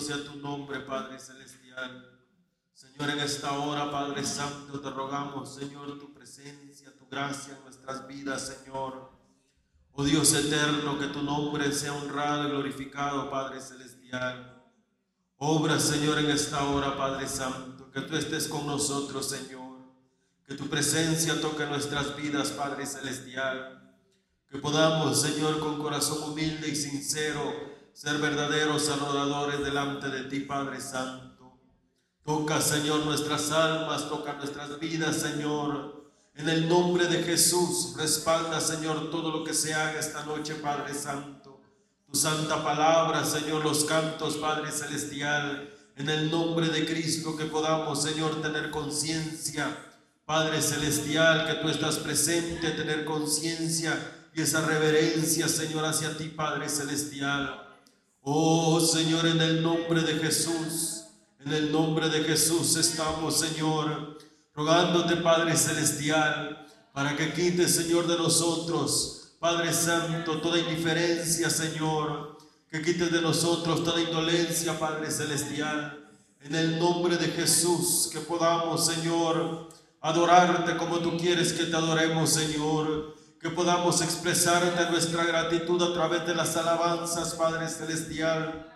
Sea tu nombre, Padre Celestial. Señor, en esta hora, Padre Santo, te rogamos, Señor, tu presencia, tu gracia en nuestras vidas, Señor. Oh Dios eterno, que tu nombre sea honrado y glorificado, Padre Celestial. Obra, Señor, en esta hora, Padre Santo, que tú estés con nosotros, Señor. Que tu presencia toque nuestras vidas, Padre Celestial. Que podamos, Señor, con corazón humilde y sincero, ser verdaderos adoradores delante de ti, Padre Santo. Toca, Señor, nuestras almas, toca nuestras vidas, Señor. En el nombre de Jesús, respalda, Señor, todo lo que se haga esta noche, Padre Santo. Tu santa palabra, Señor, los cantos, Padre Celestial. En el nombre de Cristo, que podamos, Señor, tener conciencia, Padre Celestial, que tú estás presente, tener conciencia y esa reverencia, Señor, hacia ti, Padre Celestial. Oh Señor, en el nombre de Jesús, en el nombre de Jesús estamos, Señor, rogándote, Padre Celestial, para que quites, Señor, de nosotros, Padre Santo, toda indiferencia, Señor, que quites de nosotros toda indolencia, Padre Celestial, en el nombre de Jesús, que podamos, Señor, adorarte como tú quieres que te adoremos, Señor que podamos expresarte nuestra gratitud a través de las alabanzas, Padre Celestial.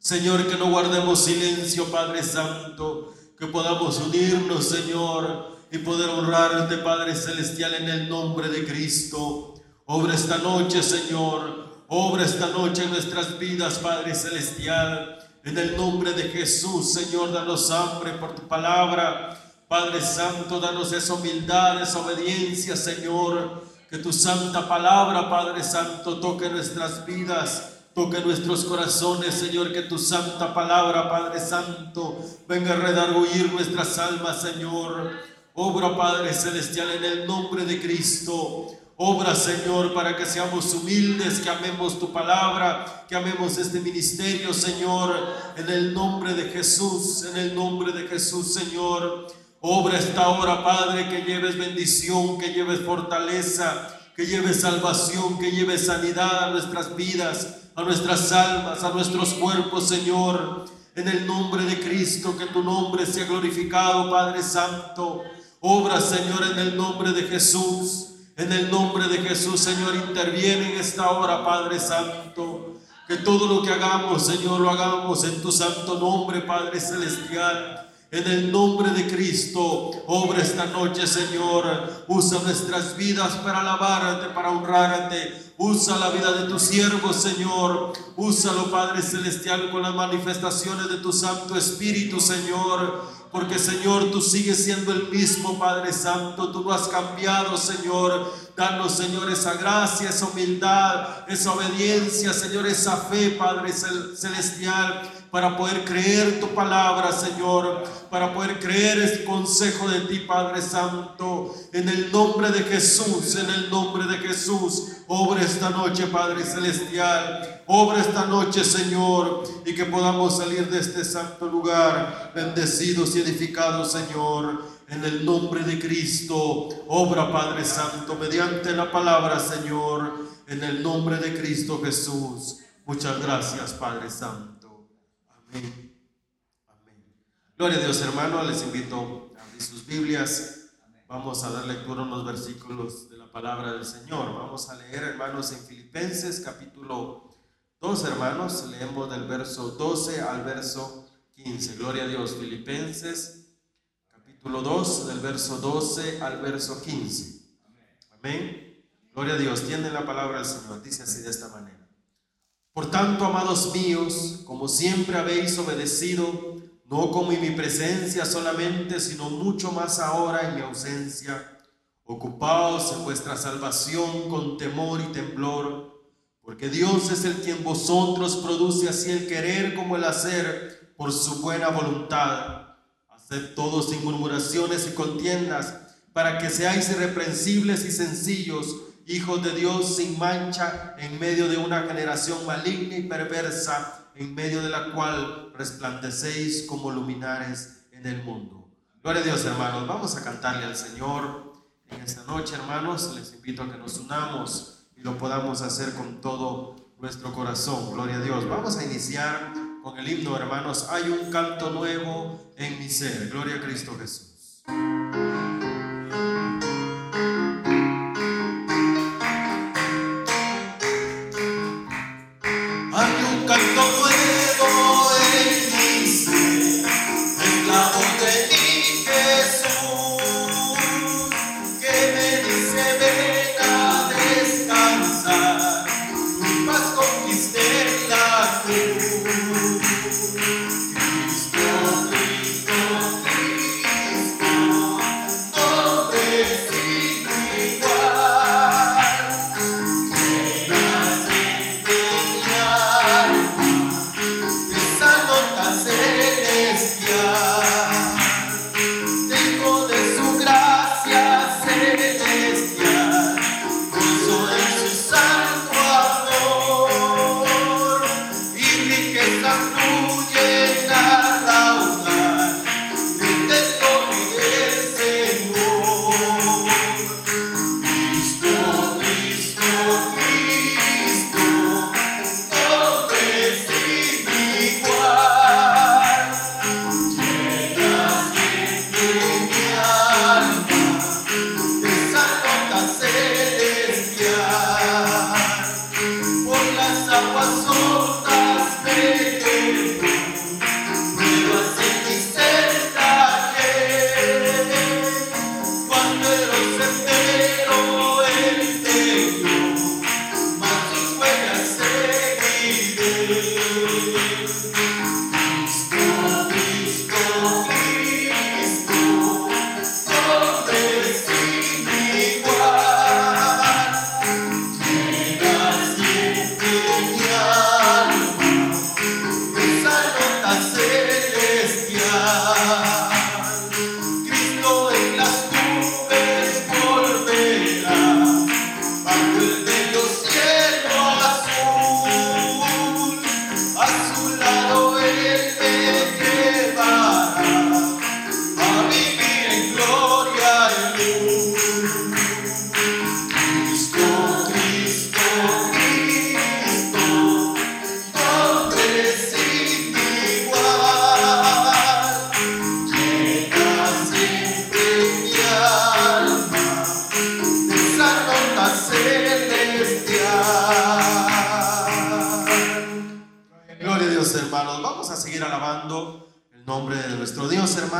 Señor, que no guardemos silencio, Padre Santo, que podamos unirnos, Señor, y poder honrarte, Padre Celestial, en el nombre de Cristo. Obra esta noche, Señor, obra esta noche en nuestras vidas, Padre Celestial. En el nombre de Jesús, Señor, danos hambre por tu palabra. Padre Santo, danos esa humildad, esa obediencia, Señor. Que tu santa palabra, Padre Santo, toque nuestras vidas. Toque nuestros corazones, Señor, que tu santa palabra, Padre Santo, venga a redarguir nuestras almas, Señor. Obra, Padre Celestial, en el nombre de Cristo. Obra, Señor, para que seamos humildes, que amemos tu palabra, que amemos este ministerio, Señor, en el nombre de Jesús, en el nombre de Jesús, Señor. Obra esta hora, Padre, que lleves bendición, que lleves fortaleza, que lleves salvación, que lleves sanidad a nuestras vidas, a nuestras almas, a nuestros cuerpos, Señor. En el nombre de Cristo, que tu nombre sea glorificado, Padre Santo. Obra, Señor, en el nombre de Jesús. En el nombre de Jesús, Señor, interviene en esta hora, Padre Santo. Que todo lo que hagamos, Señor, lo hagamos en tu santo nombre, Padre Celestial. En el nombre de Cristo, obra esta noche, Señor. Usa nuestras vidas para alabarte, para honrarte. Usa la vida de tus siervos, Señor. Úsalo, Padre Celestial, con las manifestaciones de tu Santo Espíritu, Señor. Porque, Señor, tú sigues siendo el mismo, Padre Santo. Tú no has cambiado, Señor. Danos, Señor, esa gracia, esa humildad, esa obediencia, Señor, esa fe, Padre Celestial para poder creer tu palabra, Señor, para poder creer el consejo de ti, Padre Santo, en el nombre de Jesús, en el nombre de Jesús. Obra esta noche, Padre Celestial. Obra esta noche, Señor, y que podamos salir de este santo lugar bendecidos y edificados, Señor. En el nombre de Cristo, obra, Padre Santo, mediante la palabra, Señor. En el nombre de Cristo Jesús. Muchas gracias, Padre Santo. Amén. Gloria a Dios, hermano. Les invito a abrir sus Biblias. Vamos a dar lectura a unos versículos de la palabra del Señor. Vamos a leer, hermanos, en Filipenses capítulo 2, hermanos. Leemos del verso 12 al verso 15. Gloria a Dios. Filipenses capítulo 2, del verso 12 al verso 15. Amén. Gloria a Dios. Tiene la palabra del Señor. Dice así de esta manera. Por tanto, amados míos, como siempre habéis obedecido, no como en mi presencia solamente, sino mucho más ahora en mi ausencia, ocupaos en vuestra salvación con temor y temblor, porque Dios es el quien vosotros produce así el querer como el hacer por su buena voluntad. Haced todo sin murmuraciones y contiendas, para que seáis irreprensibles y sencillos, hijos de Dios sin mancha en medio de una generación maligna y perversa, en medio de la cual resplandecéis como luminares en el mundo. Gloria a Dios, hermanos. Vamos a cantarle al Señor en esta noche, hermanos. Les invito a que nos unamos y lo podamos hacer con todo nuestro corazón. Gloria a Dios. Vamos a iniciar con el himno, hermanos. Hay un canto nuevo en mi ser. Gloria a Cristo Jesús.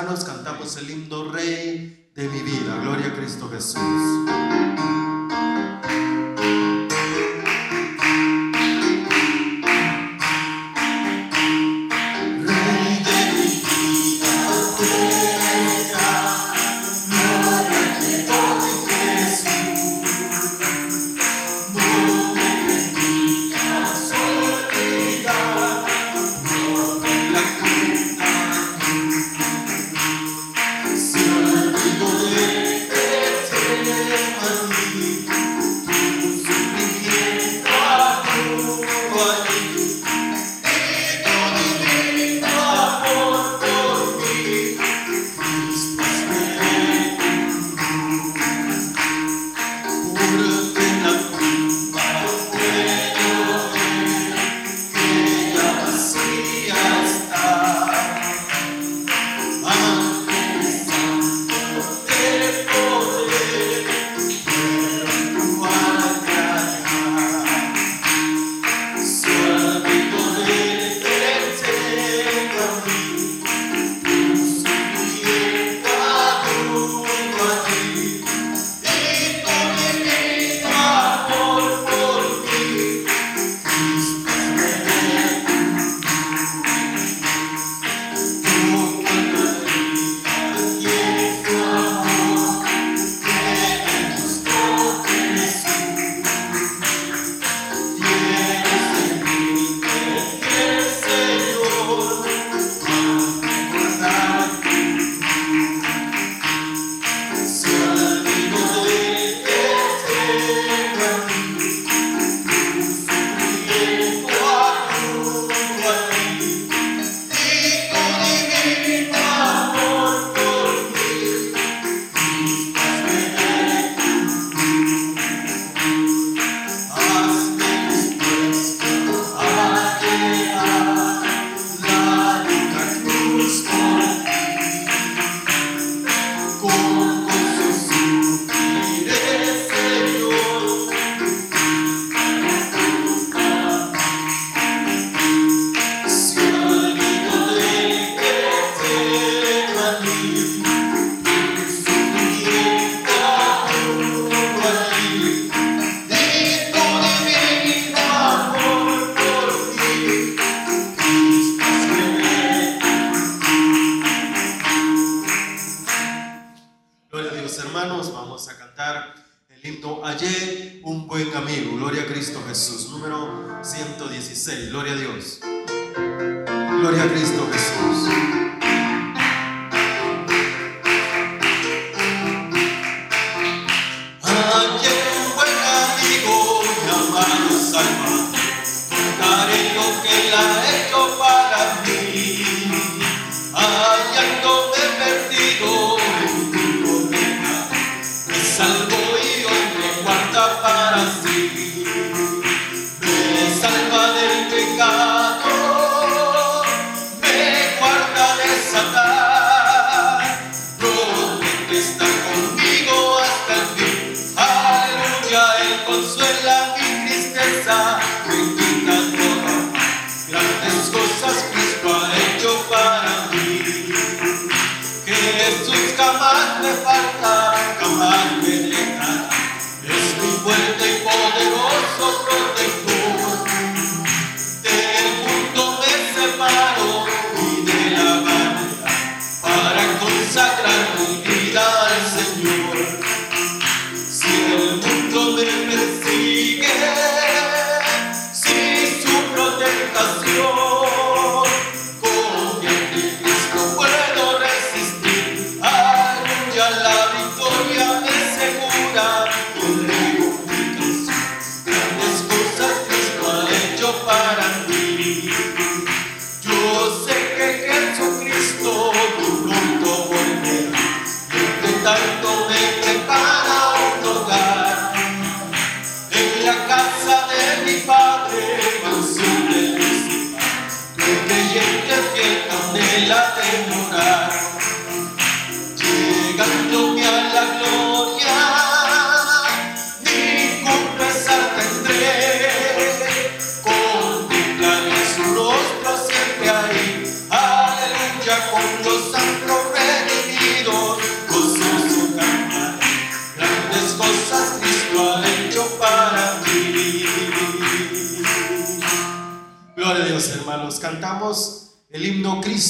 cantamos el himno Rey de mi vida. Gloria a Cristo Jesús.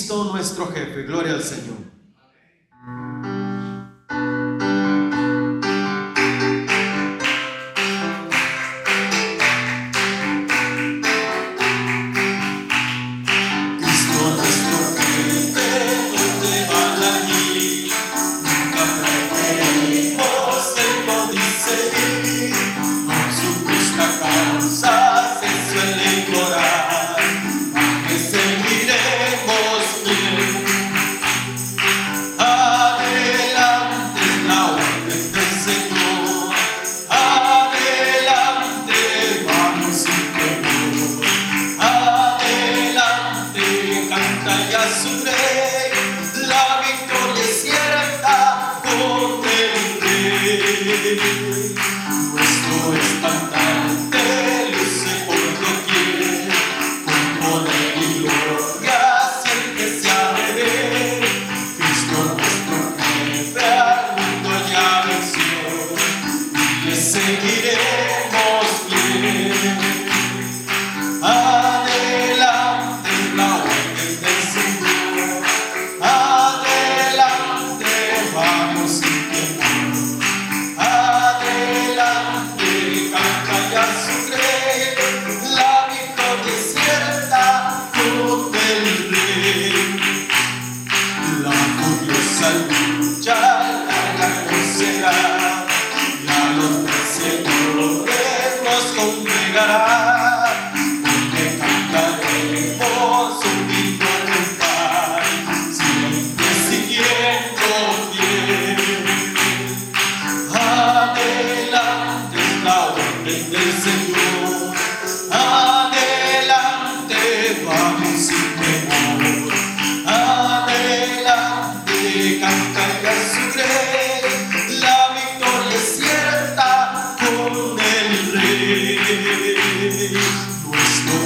Cristo nuestro jefe. Gloria al Señor.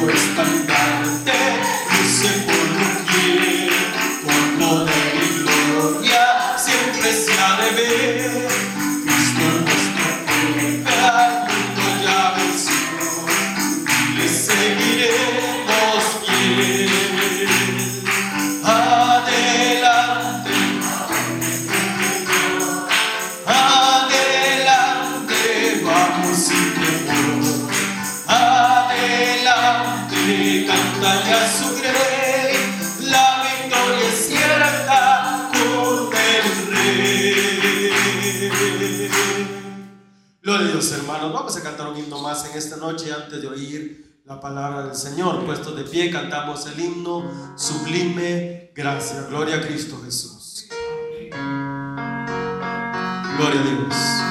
amor está en esta noche antes de oír la palabra del Señor. Puestos de pie, cantamos el himno sublime gracia. Gloria a Cristo Jesús. Gloria a Dios.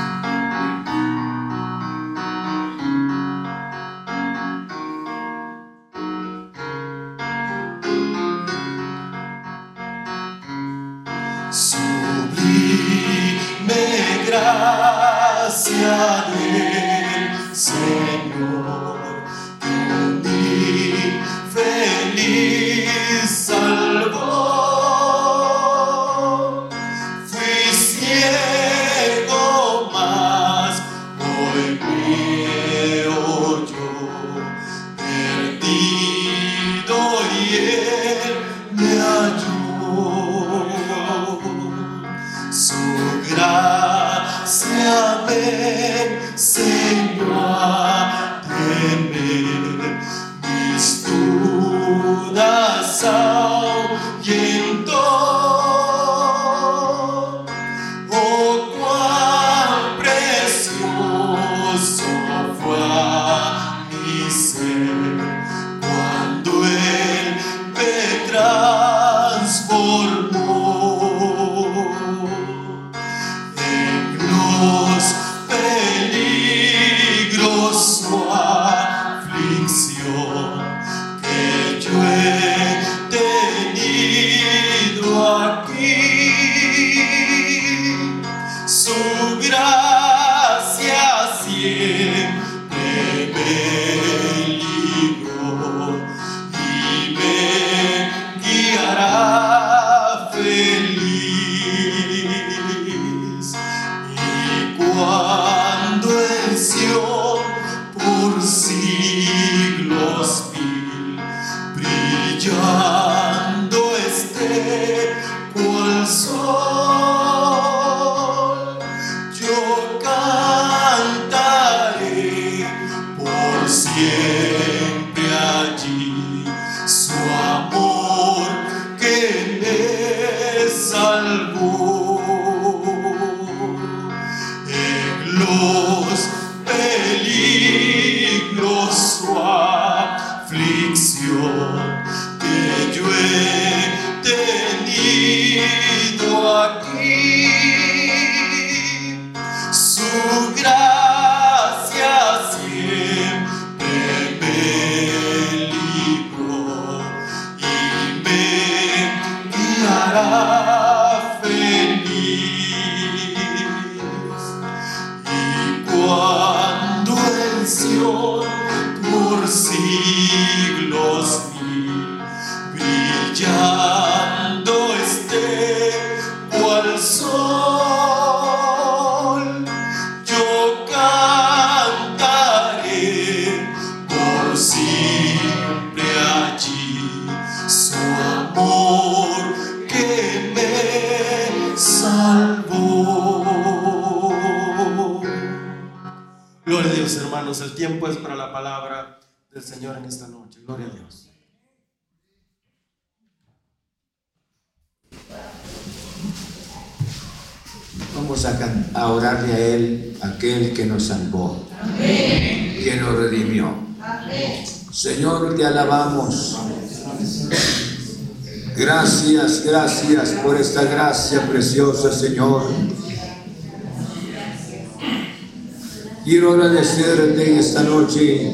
Gracias, gracias por esta gracia preciosa, Señor. Quiero agradecerte en esta noche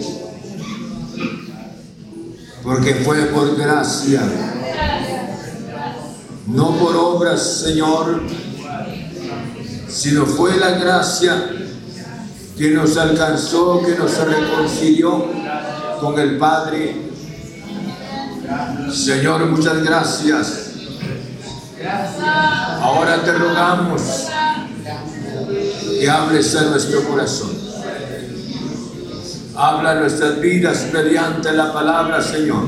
porque fue por gracia, no por obras, Señor, sino fue la gracia que nos alcanzó, que nos reconcilió con el Padre Señor, muchas gracias. Ahora te rogamos que hables a nuestro corazón. Habla nuestras vidas mediante la palabra, Señor.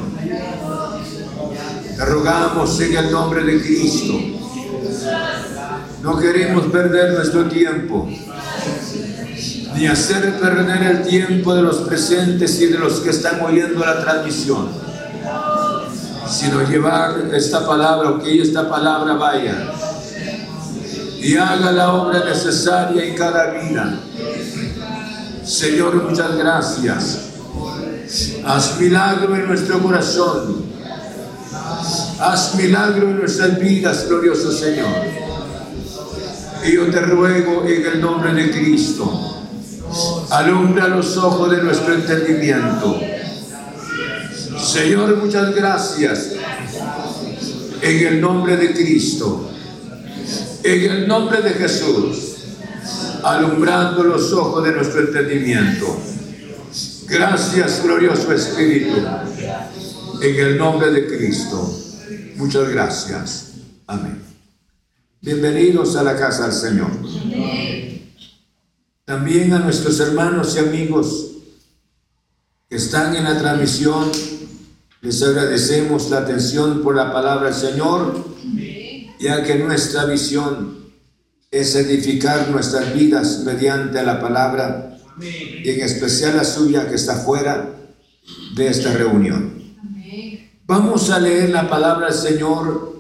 Te rogamos en el nombre de Cristo. No queremos perder nuestro tiempo, ni hacer perder el tiempo de los presentes y de los que están oyendo la transmisión sino llevar esta palabra o que esta palabra vaya y haga la obra necesaria en cada vida. Señor, muchas gracias. Haz milagro en nuestro corazón. Haz milagro en nuestras vidas, glorioso Señor. Y yo te ruego en el nombre de Cristo, alumbra los ojos de nuestro entendimiento. Señor, muchas gracias. En el nombre de Cristo. En el nombre de Jesús. Alumbrando los ojos de nuestro entendimiento. Gracias, glorioso Espíritu. En el nombre de Cristo. Muchas gracias. Amén. Bienvenidos a la casa del Señor. También a nuestros hermanos y amigos que están en la transmisión, les agradecemos la atención por la palabra del Señor, ya que nuestra visión es edificar nuestras vidas mediante la palabra, y en especial la suya que está fuera de esta reunión. Vamos a leer la palabra del Señor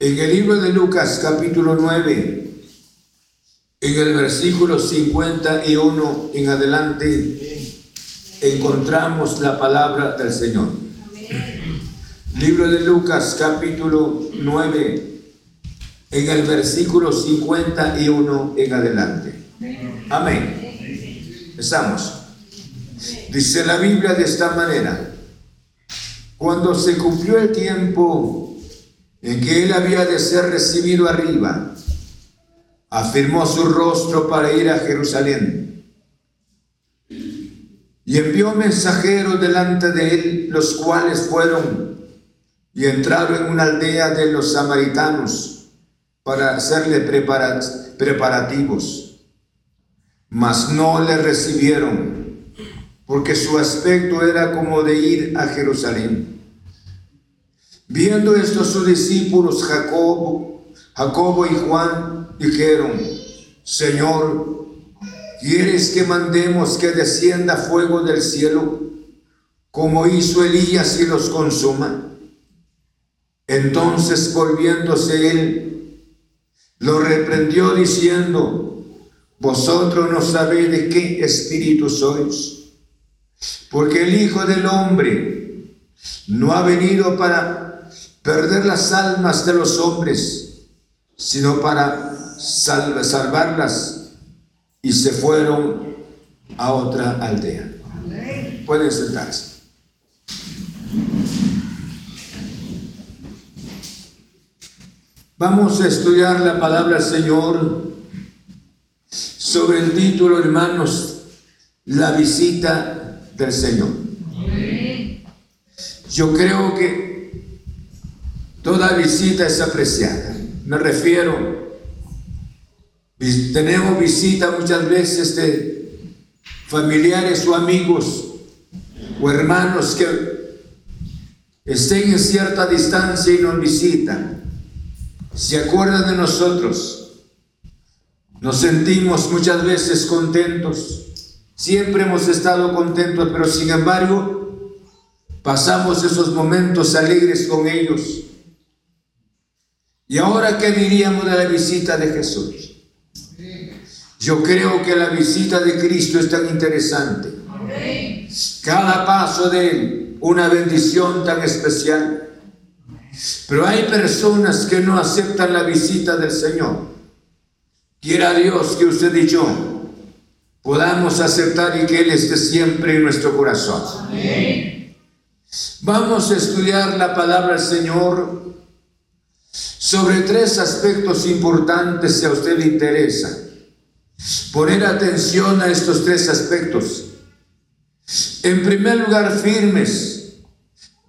en el libro de Lucas capítulo 9, en el versículo 51 en adelante, encontramos la palabra del Señor. Libro de Lucas capítulo 9, en el versículo 51 en adelante. Amén. Empezamos. Dice la Biblia de esta manera. Cuando se cumplió el tiempo en que él había de ser recibido arriba, afirmó su rostro para ir a Jerusalén. Y envió mensajeros delante de él, los cuales fueron y entraron en una aldea de los samaritanos para hacerle preparativos. Mas no le recibieron porque su aspecto era como de ir a Jerusalén. Viendo esto sus discípulos Jacobo, Jacobo y Juan dijeron, Señor, ¿quieres que mandemos que descienda fuego del cielo como hizo Elías y los consuma? Entonces volviéndose él, lo reprendió diciendo, vosotros no sabéis de qué espíritu sois porque el Hijo del Hombre no ha venido para perder las almas de los hombres, sino para salvarlas. Y se fueron a otra aldea. Pueden sentarse. Vamos a estudiar la palabra del Señor sobre el título, hermanos, la visita del Señor. Yo creo que toda visita es apreciada. Me refiero, tenemos visita muchas veces de familiares o amigos o hermanos que estén en cierta distancia y nos visitan. Se acuerdan de nosotros. Nos sentimos muchas veces contentos Siempre hemos estado contentos, pero sin embargo, pasamos esos momentos alegres con ellos. ¿Y ahora qué diríamos de la visita de Jesús? Yo creo que la visita de Cristo es tan interesante. Cada paso de Él, una bendición tan especial. Pero hay personas que no aceptan la visita del Señor. Quiera Dios que usted y yo podamos aceptar y que Él esté siempre en nuestro corazón. Vamos a estudiar la palabra del Señor sobre tres aspectos importantes si a usted le interesa. Poner atención a estos tres aspectos. En primer lugar, firmes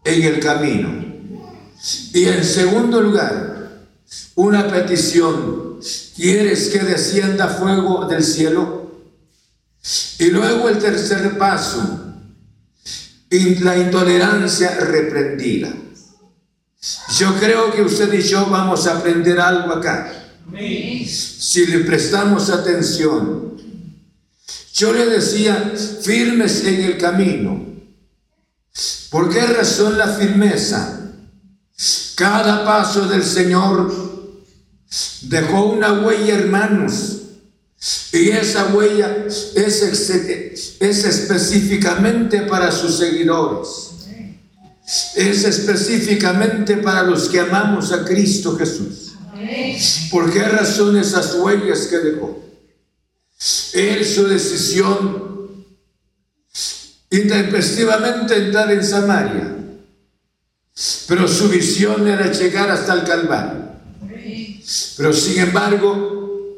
en el camino. Y en segundo lugar, una petición. ¿Quieres que descienda fuego del cielo? Y luego el tercer paso, la intolerancia reprendida. Yo creo que usted y yo vamos a aprender algo acá. Si le prestamos atención. Yo le decía, firmes en el camino. ¿Por qué razón la firmeza? Cada paso del Señor dejó una huella, hermanos, Y esa huella es, es específicamente para sus seguidores. Es específicamente para los que amamos a Cristo Jesús. ¿Por qué razón esas huellas que dejó? Él su decisión intempestivamente entrar en Samaria, pero su visión era llegar hasta el Calvario. Pero sin embargo,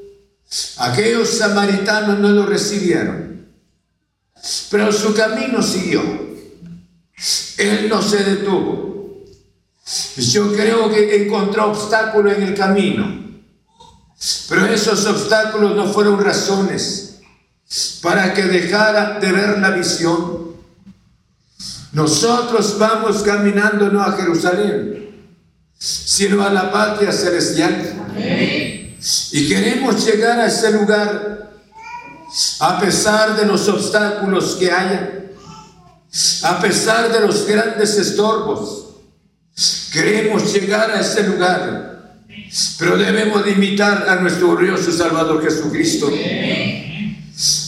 aquellos samaritanos no lo recibieron, pero su camino siguió. Él no se detuvo. Yo creo que encontró obstáculos en el camino pero esos obstáculos no fueron razones para que dejara de ver la visión. Nosotros vamos caminando no a Jerusalén, sino a la patria celestial. Y queremos llegar a ese lugar a pesar de los obstáculos que haya, a pesar de los grandes estorbos. Queremos llegar a ese lugar pero debemos de imitar a nuestro glorioso Salvador Jesucristo.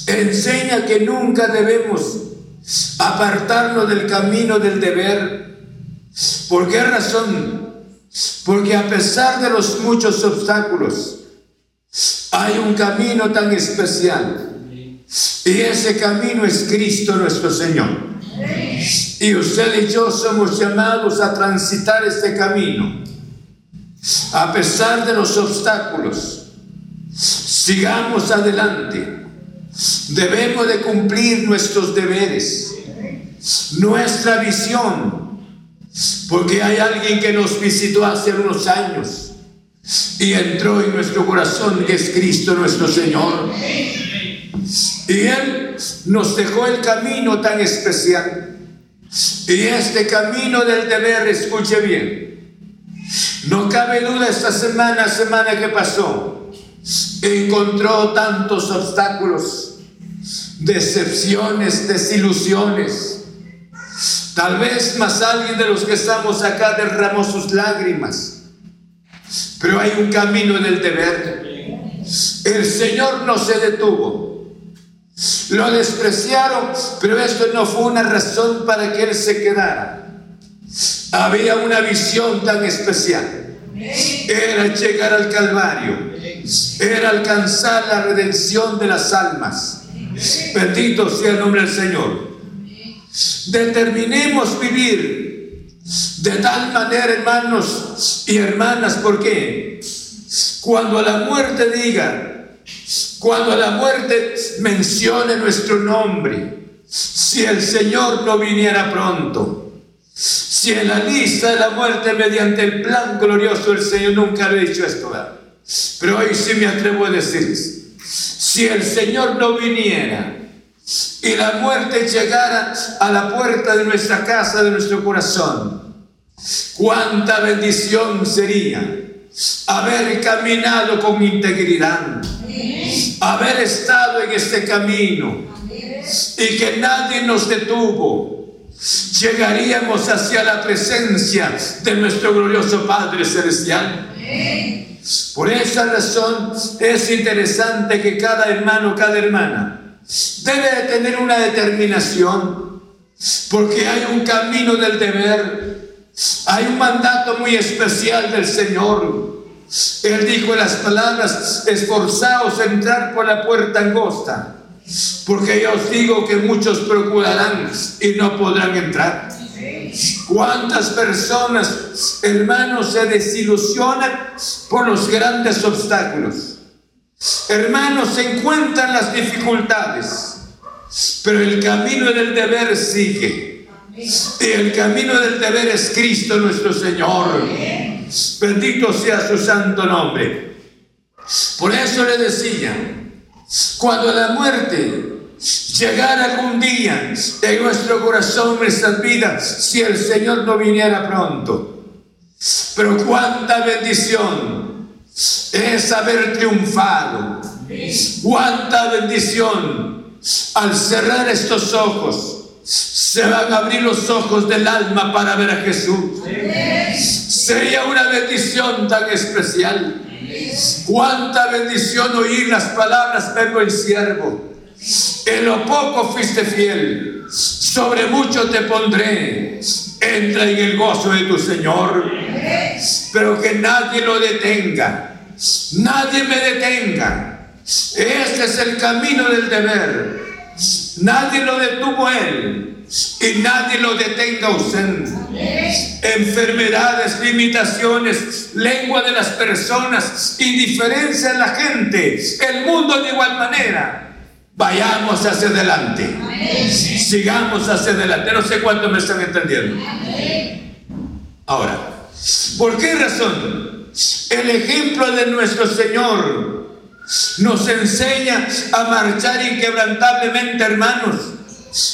Enseña que nunca debemos apartarnos del camino del deber. ¿Por qué razón? Porque a pesar de los muchos obstáculos, hay un camino tan especial. Y ese camino es Cristo nuestro Señor. Y usted y yo somos llamados a transitar este camino a pesar de los obstáculos, sigamos adelante. Debemos de cumplir nuestros deberes, nuestra visión, porque hay alguien que nos visitó hace unos años y entró en nuestro corazón, que es Cristo nuestro Señor. Y Él nos dejó el camino tan especial. Y este camino del deber, escuche bien, no cabe duda esta semana, semana que pasó, encontró tantos obstáculos, decepciones, desilusiones. Tal vez más alguien de los que estamos acá derramó sus lágrimas. Pero hay un camino en el deber. El Señor no se detuvo. Lo despreciaron, pero esto no fue una razón para que Él se quedara había una visión tan especial. Era llegar al Calvario, era alcanzar la redención de las almas. Bendito sea el nombre del Señor. Determinemos vivir de tal manera, hermanos y hermanas, porque cuando la muerte diga, cuando la muerte mencione nuestro nombre, si el Señor no viniera pronto, si en la lista de la muerte mediante el plan glorioso del Señor nunca le he dicho esto, pero hoy sí me atrevo a decir, si el Señor no viniera y la muerte llegara a la puerta de nuestra casa, de nuestro corazón, cuánta bendición sería haber caminado con integridad, haber estado en este camino y que nadie nos detuvo llegaríamos hacia la presencia de nuestro glorioso Padre Celestial. Por esa razón es interesante que cada hermano, cada hermana debe de tener una determinación, porque hay un camino del deber, hay un mandato muy especial del Señor. Él dijo en las palabras, esforzaos a entrar por la puerta angosta porque yo os digo que muchos procurarán y no podrán entrar. ¿Cuántas personas, hermanos, se desilusionan por los grandes obstáculos? Hermanos, se encuentran las dificultades, pero el camino del deber sigue. El camino del deber es Cristo nuestro Señor. Bendito sea su santo nombre. Por eso le decía, cuando la muerte llegara algún día en nuestro corazón, nuestras vidas, si el Señor no viniera pronto. Pero cuánta bendición es haber triunfado. Cuánta bendición al cerrar estos ojos. Se van a abrir los ojos del alma para ver a Jesús. Sería una bendición tan especial. Cuánta bendición oír las palabras, vengo el siervo. En lo poco fuiste fiel, sobre mucho te pondré. Entra en el gozo de tu Señor, pero que nadie lo detenga, nadie me detenga. Este es el camino del deber. Nadie lo detuvo él y nadie lo detenga usted. Enfermedades, limitaciones, lengua de las personas, indiferencia en la gente, el mundo de igual manera. Vayamos hacia adelante. Sigamos hacia adelante. No sé cuánto me están entendiendo. Ahora, ¿por qué razón? El ejemplo de nuestro Señor nos enseña a marchar inquebrantablemente, hermanos,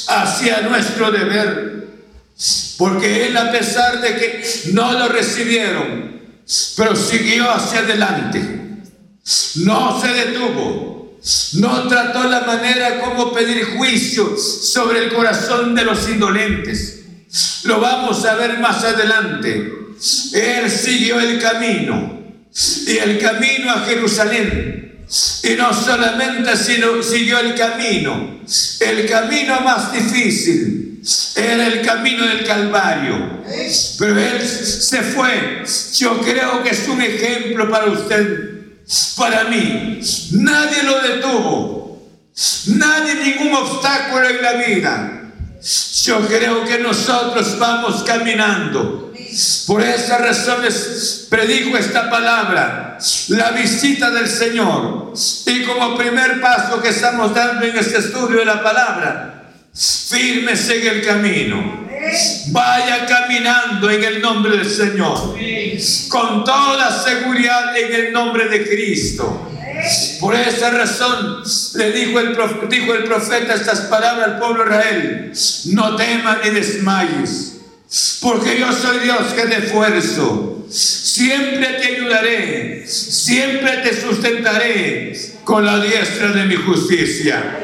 hacia nuestro deber. Porque Él, a pesar de que no lo recibieron, pero siguió hacia adelante. No se detuvo no trató la manera como pedir juicio sobre el corazón de los indolentes. Lo vamos a ver más adelante. Él siguió el camino y el camino a Jerusalén. Y no solamente siguió el camino, el camino más difícil era el camino del Calvario. Pero él se fue. Yo creo que es un ejemplo para usted para mí. Nadie lo detuvo. Nadie, ningún obstáculo en la vida. Yo creo que nosotros vamos caminando. Por esas razones predico esta palabra, la visita del Señor. Y como primer paso que estamos dando en este estudio de la palabra, fírmese en el camino. Vaya caminando en el nombre del Señor. Con toda seguridad en el nombre de Cristo. Por esa razón le dijo el, profeta, dijo el profeta estas palabras al pueblo de Israel. No temas ni desmayes. Porque yo soy Dios que te esfuerzo. Siempre te ayudaré. Siempre te sustentaré con la diestra de mi justicia.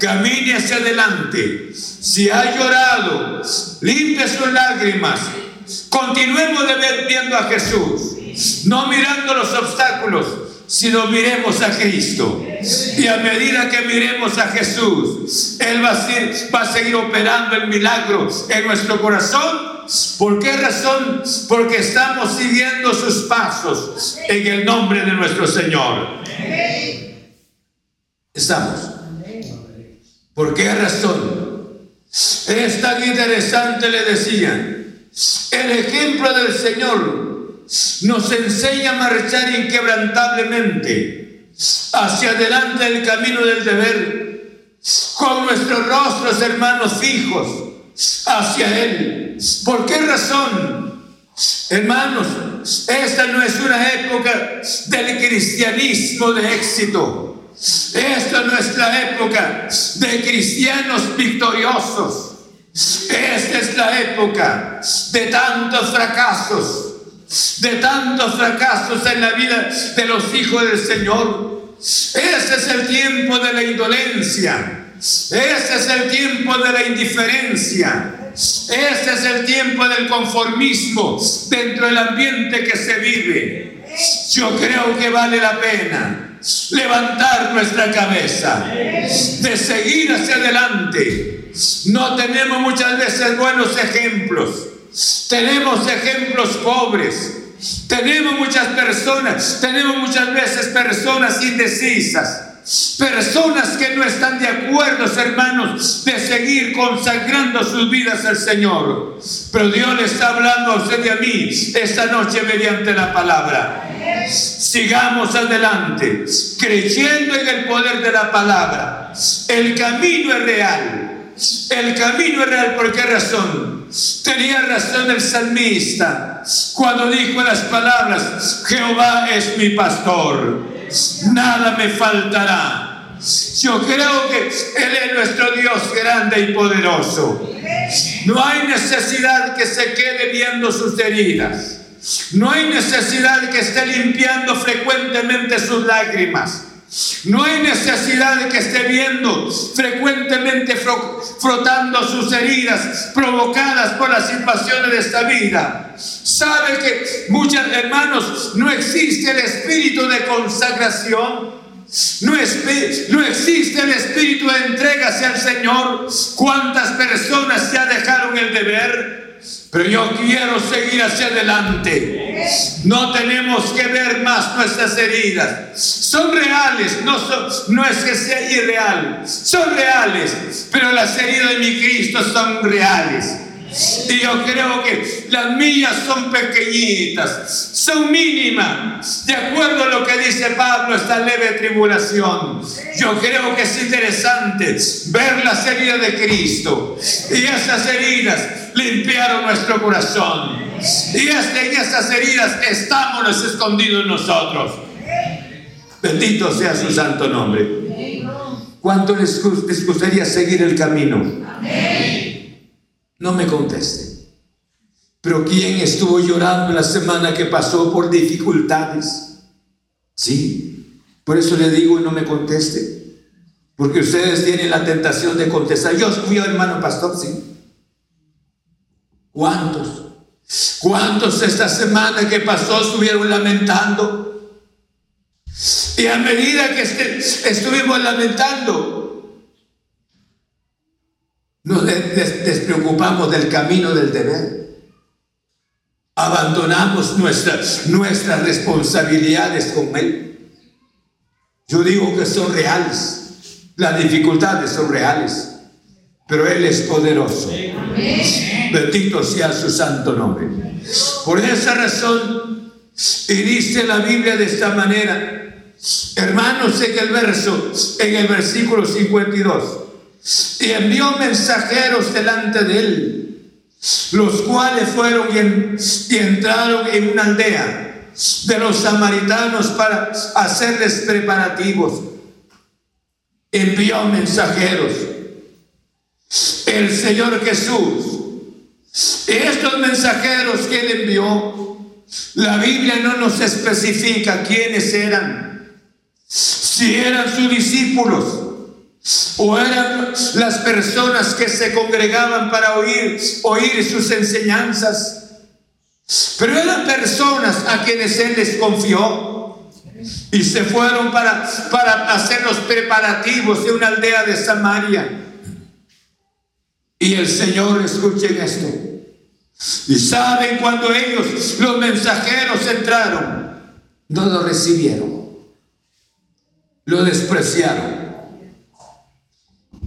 Camine hacia adelante si ha llorado, limpie sus lágrimas. Continuemos de ver viendo a Jesús, no mirando los obstáculos, sino miremos a Cristo. Y a medida que miremos a Jesús, Él va a, seguir, va a seguir operando el milagro en nuestro corazón. ¿Por qué razón? Porque estamos siguiendo sus pasos en el nombre de nuestro Señor. Estamos. ¿Por qué razón? Es tan interesante, le decía. El ejemplo del Señor nos enseña a marchar inquebrantablemente hacia adelante el camino del deber, con nuestros rostros, hermanos, fijos hacia Él. ¿Por qué razón? Hermanos, esta no es una época del cristianismo de éxito. Esta es nuestra época de cristianos victoriosos. Esta es la época de tantos fracasos, de tantos fracasos en la vida de los hijos del Señor. Este es el tiempo de la indolencia. Este es el tiempo de la indiferencia. Este es el tiempo del conformismo dentro del ambiente que se vive. Yo creo que vale la pena levantar nuestra cabeza, de seguir hacia adelante. No tenemos muchas veces buenos ejemplos, tenemos ejemplos pobres, tenemos muchas personas, tenemos muchas veces personas indecisas. Personas que no están de acuerdo, hermanos, de seguir consagrando sus vidas al Señor. Pero Dios le está hablando a usted y a mí esta noche mediante la palabra. Sigamos adelante, creyendo en el poder de la palabra. El camino es real. El camino es real, ¿por qué razón? Tenía razón el salmista cuando dijo las palabras, Jehová es mi pastor, nada me faltará. Yo creo que Él es nuestro Dios grande y poderoso. No hay necesidad que se quede viendo sus heridas. No hay necesidad que esté limpiando frecuentemente sus lágrimas. No hay necesidad de que esté viendo frecuentemente frotando sus heridas provocadas por las invasiones de esta vida. Sabe que muchos hermanos no existe el espíritu de consagración. No, no, existe el espíritu de entrega hacia el Señor. ¿Cuántas personas ya dejaron el deber? Pero yo quiero seguir hacia adelante. No tenemos que ver más nuestras heridas. Son reales, no, no es que sea irreal. Son reales, pero las heridas de mi Cristo son reales. Y yo creo que las mías son pequeñitas, son mínimas. De acuerdo a lo que dice Pablo, esta leve tribulación. Yo creo que es interesante ver las heridas de Cristo. Y esas heridas limpiaron nuestro corazón. Y en esas heridas estamos escondidos nosotros. Bendito sea su santo nombre. ¿Cuánto les, gustaría seguir el camino? No me conteste. Pero ¿quién estuvo llorando la semana que pasó por dificultades? Sí. Por eso le digo y no me conteste. Porque ustedes tienen la tentación de contestar. Yo fui hermano pastor, sí. ¿Cuántos? ¿Cuántos esta semana que pasó estuvieron lamentando? Y a medida que este, estuvimos lamentando, nos despreocupamos del camino del deber. Abandonamos nuestras, nuestras responsabilidades con Él. Yo digo que son reales. Las dificultades son reales. Pero Él es poderoso. Bendito sea su santo nombre. Por esa razón, y dice la Biblia de esta manera, hermanos, en el verso, en el versículo 52, y envió mensajeros delante de él, los cuales fueron y, entraron en una aldea de los samaritanos para hacerles preparativos. Envió mensajeros. El Señor Jesús estos mensajeros que él envió, la Biblia no nos especifica quiénes eran. Si eran sus discípulos o eran las personas que se congregaban para oír, oír sus enseñanzas. Pero eran personas a quienes él les confió y se fueron para, para hacer los preparativos de una aldea de Samaria. Y el Señor, escuchen esto. Y saben cuando ellos, los mensajeros, entraron, no lo recibieron. Lo despreciaron.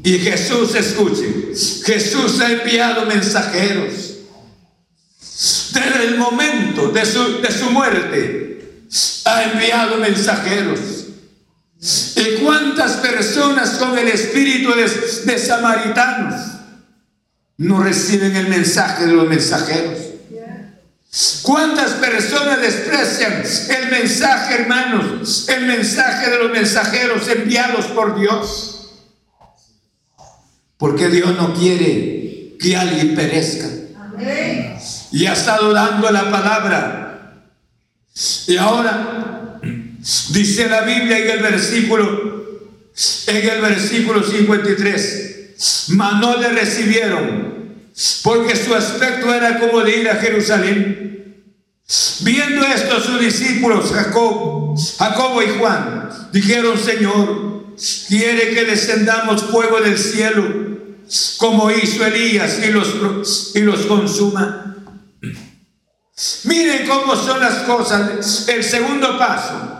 Y Jesús, escuchen, Jesús ha enviado mensajeros. Desde el momento de su, de su muerte, ha enviado mensajeros. ¿Y cuántas personas con el espíritu de, de samaritanos? no reciben el mensaje de los mensajeros. ¿Cuántas personas desprecian el mensaje, hermanos? El mensaje de los mensajeros enviados por Dios. Porque Dios no quiere que alguien perezca. Y ha estado dando la palabra. Y ahora dice la Biblia en el versículo, en el versículo 53 mas no le recibieron, porque su aspecto era como de ir a Jerusalén. Viendo esto sus discípulos, Jacob, Jacobo y Juan, dijeron, Señor, quiere que descendamos fuego del cielo, como hizo Elías, y los, y los consuma. Miren cómo son las cosas. El segundo paso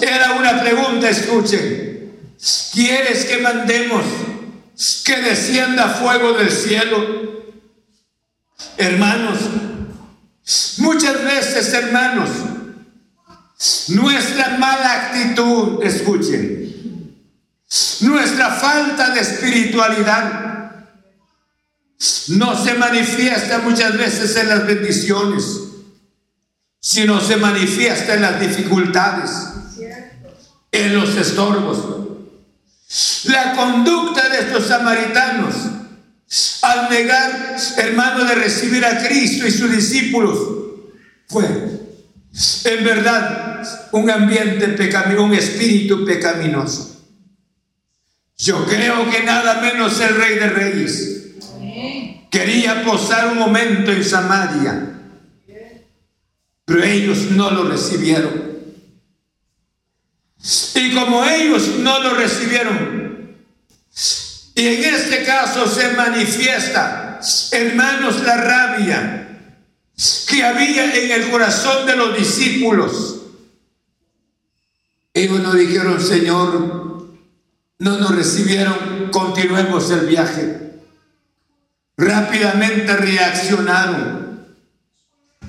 era una pregunta, escuchen. ¿Quieres que mandemos que descienda fuego del cielo. Hermanos, muchas veces, hermanos, nuestra mala actitud, escuchen, nuestra falta de espiritualidad no se manifiesta muchas veces en las bendiciones, sino se manifiesta en las dificultades, en los estorbos. La conducta de estos samaritanos al negar, hermano, de recibir a Cristo y sus discípulos fue En verdad, un ambiente pecaminoso, un espíritu pecaminoso. Yo creo que nada menos el rey de reyes quería posar un momento en Samaria, pero ellos no lo recibieron. Y como ellos no lo recibieron, y en este caso se manifiesta, hermanos, la rabia que había en el corazón de los discípulos. Ellos no dijeron, Señor, no nos recibieron, continuemos el viaje. Rápidamente reaccionaron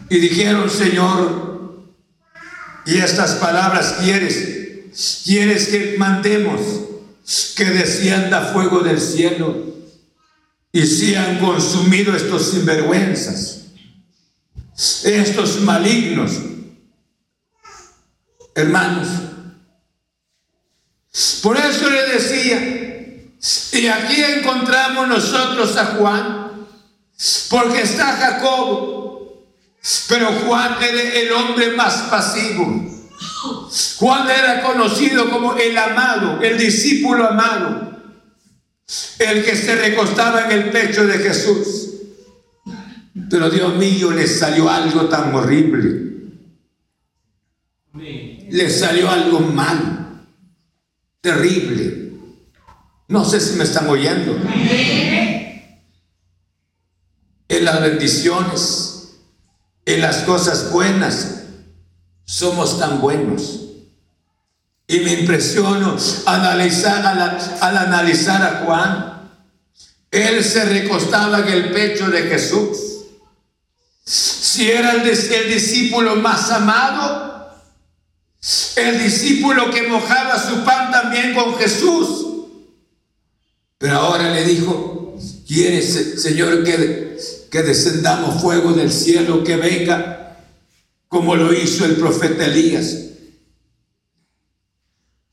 y dijeron, Señor, y estas palabras quieres, quieres que mandemos que descienda fuego del cielo y sean consumidos estos sinvergüenzas, estos malignos. Hermanos, por eso le decía, y aquí encontramos nosotros a Juan, porque está Jacobo, pero Juan era el hombre más pasivo. Juan era conocido como el amado, el discípulo amado, el que se recostaba en el pecho de Jesús. Pero Dios mío, le salió algo tan horrible. Le salió algo mal, terrible. No sé si me están oyendo. En las bendiciones, en las cosas buenas, somos tan buenos. Y me impresiono analizar, al, analizar a Juan. Él se recostaba en el pecho de Jesús. Si era el, el discípulo más amado, el discípulo que mojaba su pan también con Jesús pero ahora le dijo, ¿quieres, Señor, que, que descendamos fuego del cielo, que venga como lo hizo el profeta Elías?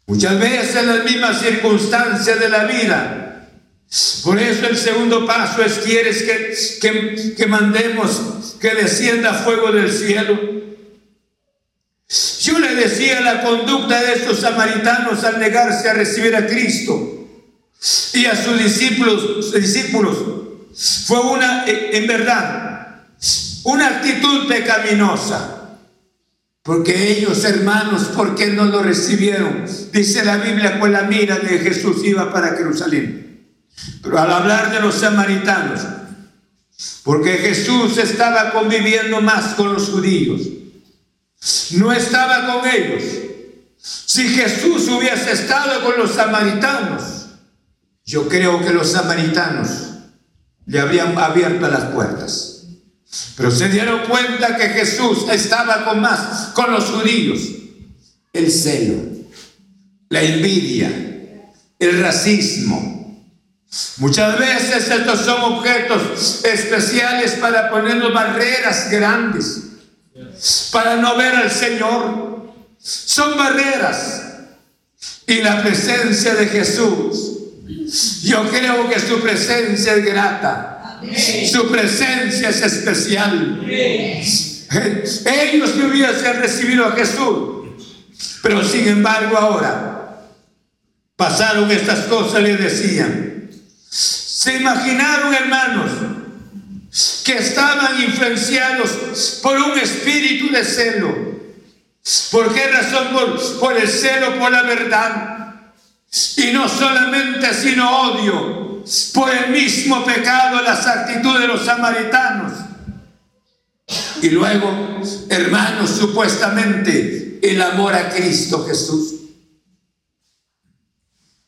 Muchas veces en las mismas circunstancias de la vida. Por eso el segundo paso es, ¿quieres que, que, que mandemos que descienda fuego del cielo? Decía la conducta de estos samaritanos al negarse a recibir a Cristo y a sus discípulos, fue una, en verdad, una actitud pecaminosa. Porque ellos, hermanos, ¿por qué no lo recibieron? Dice la Biblia, pues la mira de Jesús iba para Jerusalén. Pero al hablar de los samaritanos, porque Jesús estaba conviviendo más con los judíos, no estaba con ellos. Si Jesús hubiese estado con los samaritanos, yo creo que los samaritanos le habrían abierto las puertas. Pero se dieron cuenta que Jesús estaba con más, con los judíos. El celo, la envidia, el racismo. Muchas veces estos son objetos especiales para ponernos barreras grandes, para no ver al Señor. Son barreras. Y la presencia de Jesús yo creo que su presencia es grata. Su presencia es especial. Ellos no hubiesen recibido a Jesús. Pero sin embargo ahora pasaron estas cosas, le decían. Se imaginaron, hermanos, que estaban influenciados por un espíritu de celo. ¿Por qué razón? Por, el celo, por la verdad. Y no solamente sino odio por el mismo pecado, las actitudes de los samaritanos. Y luego, hermanos, supuestamente el amor a Cristo Jesús.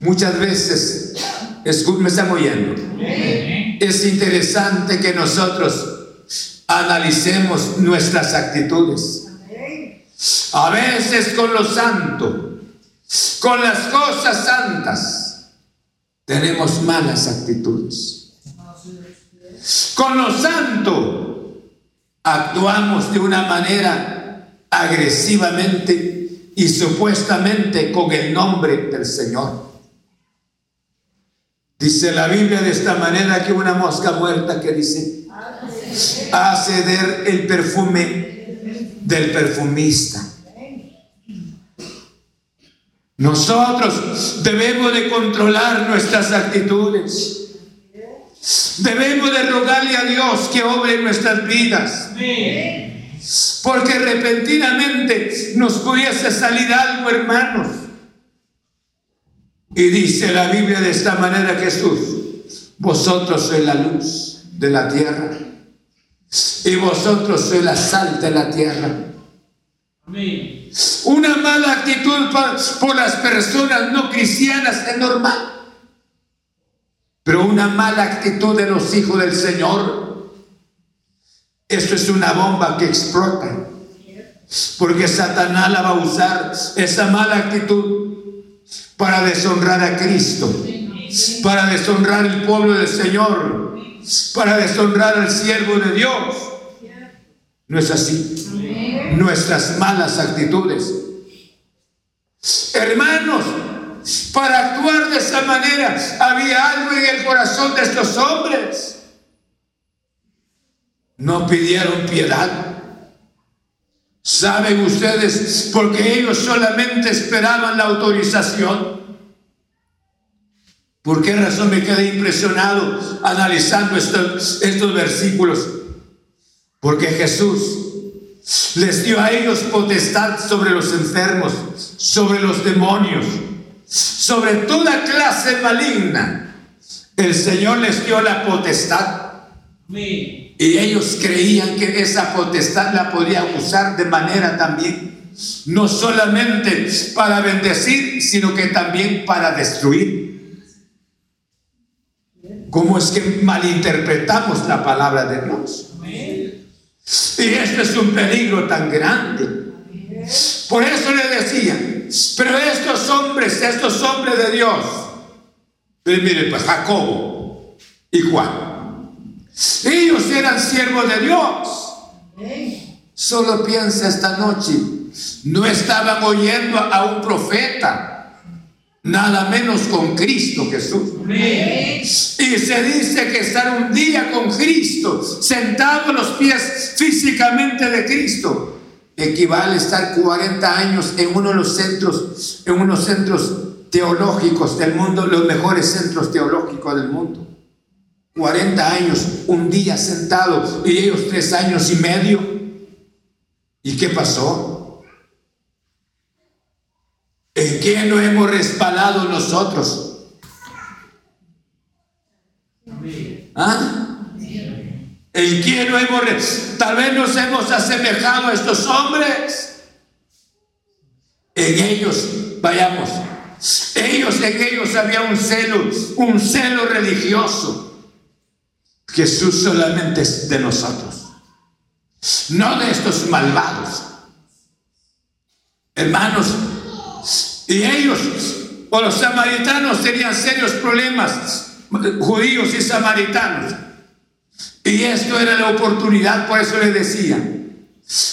Muchas veces, me están oyendo, es interesante que nosotros analicemos nuestras actitudes. A veces con lo santo, con las cosas santas tenemos malas actitudes. Con lo santo actuamos de una manera agresivamente y supuestamente con el nombre del Señor. Dice la Biblia de esta manera que una mosca muerta que dice, a ceder el perfume del perfumista. Nosotros debemos de controlar nuestras actitudes. Debemos de rogarle a Dios que obre en nuestras vidas. Porque repentinamente nos pudiese salir algo, hermanos. Y dice la Biblia de esta manera Jesús, vosotros sois la luz de la tierra y vosotros sois la sal de la tierra. Una mala actitud por las personas no cristianas es normal. Pero una mala actitud de los hijos del Señor, esto es una bomba que explota. Porque Satanás la va a usar esa mala actitud para deshonrar a Cristo, para deshonrar el pueblo del Señor, para deshonrar al siervo de Dios. No es así. Nuestras malas actitudes. Hermanos, para actuar de esa manera. Había algo en el corazón de estos hombres. No pidieron piedad. ¿Saben ustedes? Porque ellos solamente esperaban la autorización. ¿Por qué razón me quedé impresionado analizando estos, versículos? Porque Jesús les dio a ellos potestad sobre los enfermos, sobre los demonios sobre toda clase maligna. El Señor les dio la potestad. Y ellos creían que esa potestad la podían usar de manera también, no solamente para bendecir, sino que también para destruir. ¿Cómo es que malinterpretamos la palabra de Dios? Y este es un peligro tan grande. Por eso le decía, pero estos hombres, estos hombres de Dios, pues mire, pues Jacobo y Juan, ellos eran siervos de Dios. Solo piensa esta noche, no estaban oyendo a un profeta, nada menos con Cristo Jesús. Y se dice que estar un día con Cristo, sentado a los pies físicamente de Cristo, equivale a estar 40 años en uno de los centros, en unos centros teológicos del mundo, los mejores centros teológicos del mundo. 40 años, un día sentado y ellos tres años y medio. ¿Y qué pasó? ¿En qué no hemos respaldado nosotros? ¿Ah? ¿En quién no hemos, tal vez nos hemos asemejado a estos hombres? En ellos, vayamos, ellos, en ellos había un celo, un celo religioso. Jesús solamente es de nosotros, no de estos malvados. Hermanos, y ellos, o los samaritanos, tenían serios problemas, judíos y samaritanos y esto era la oportunidad, por eso les decía.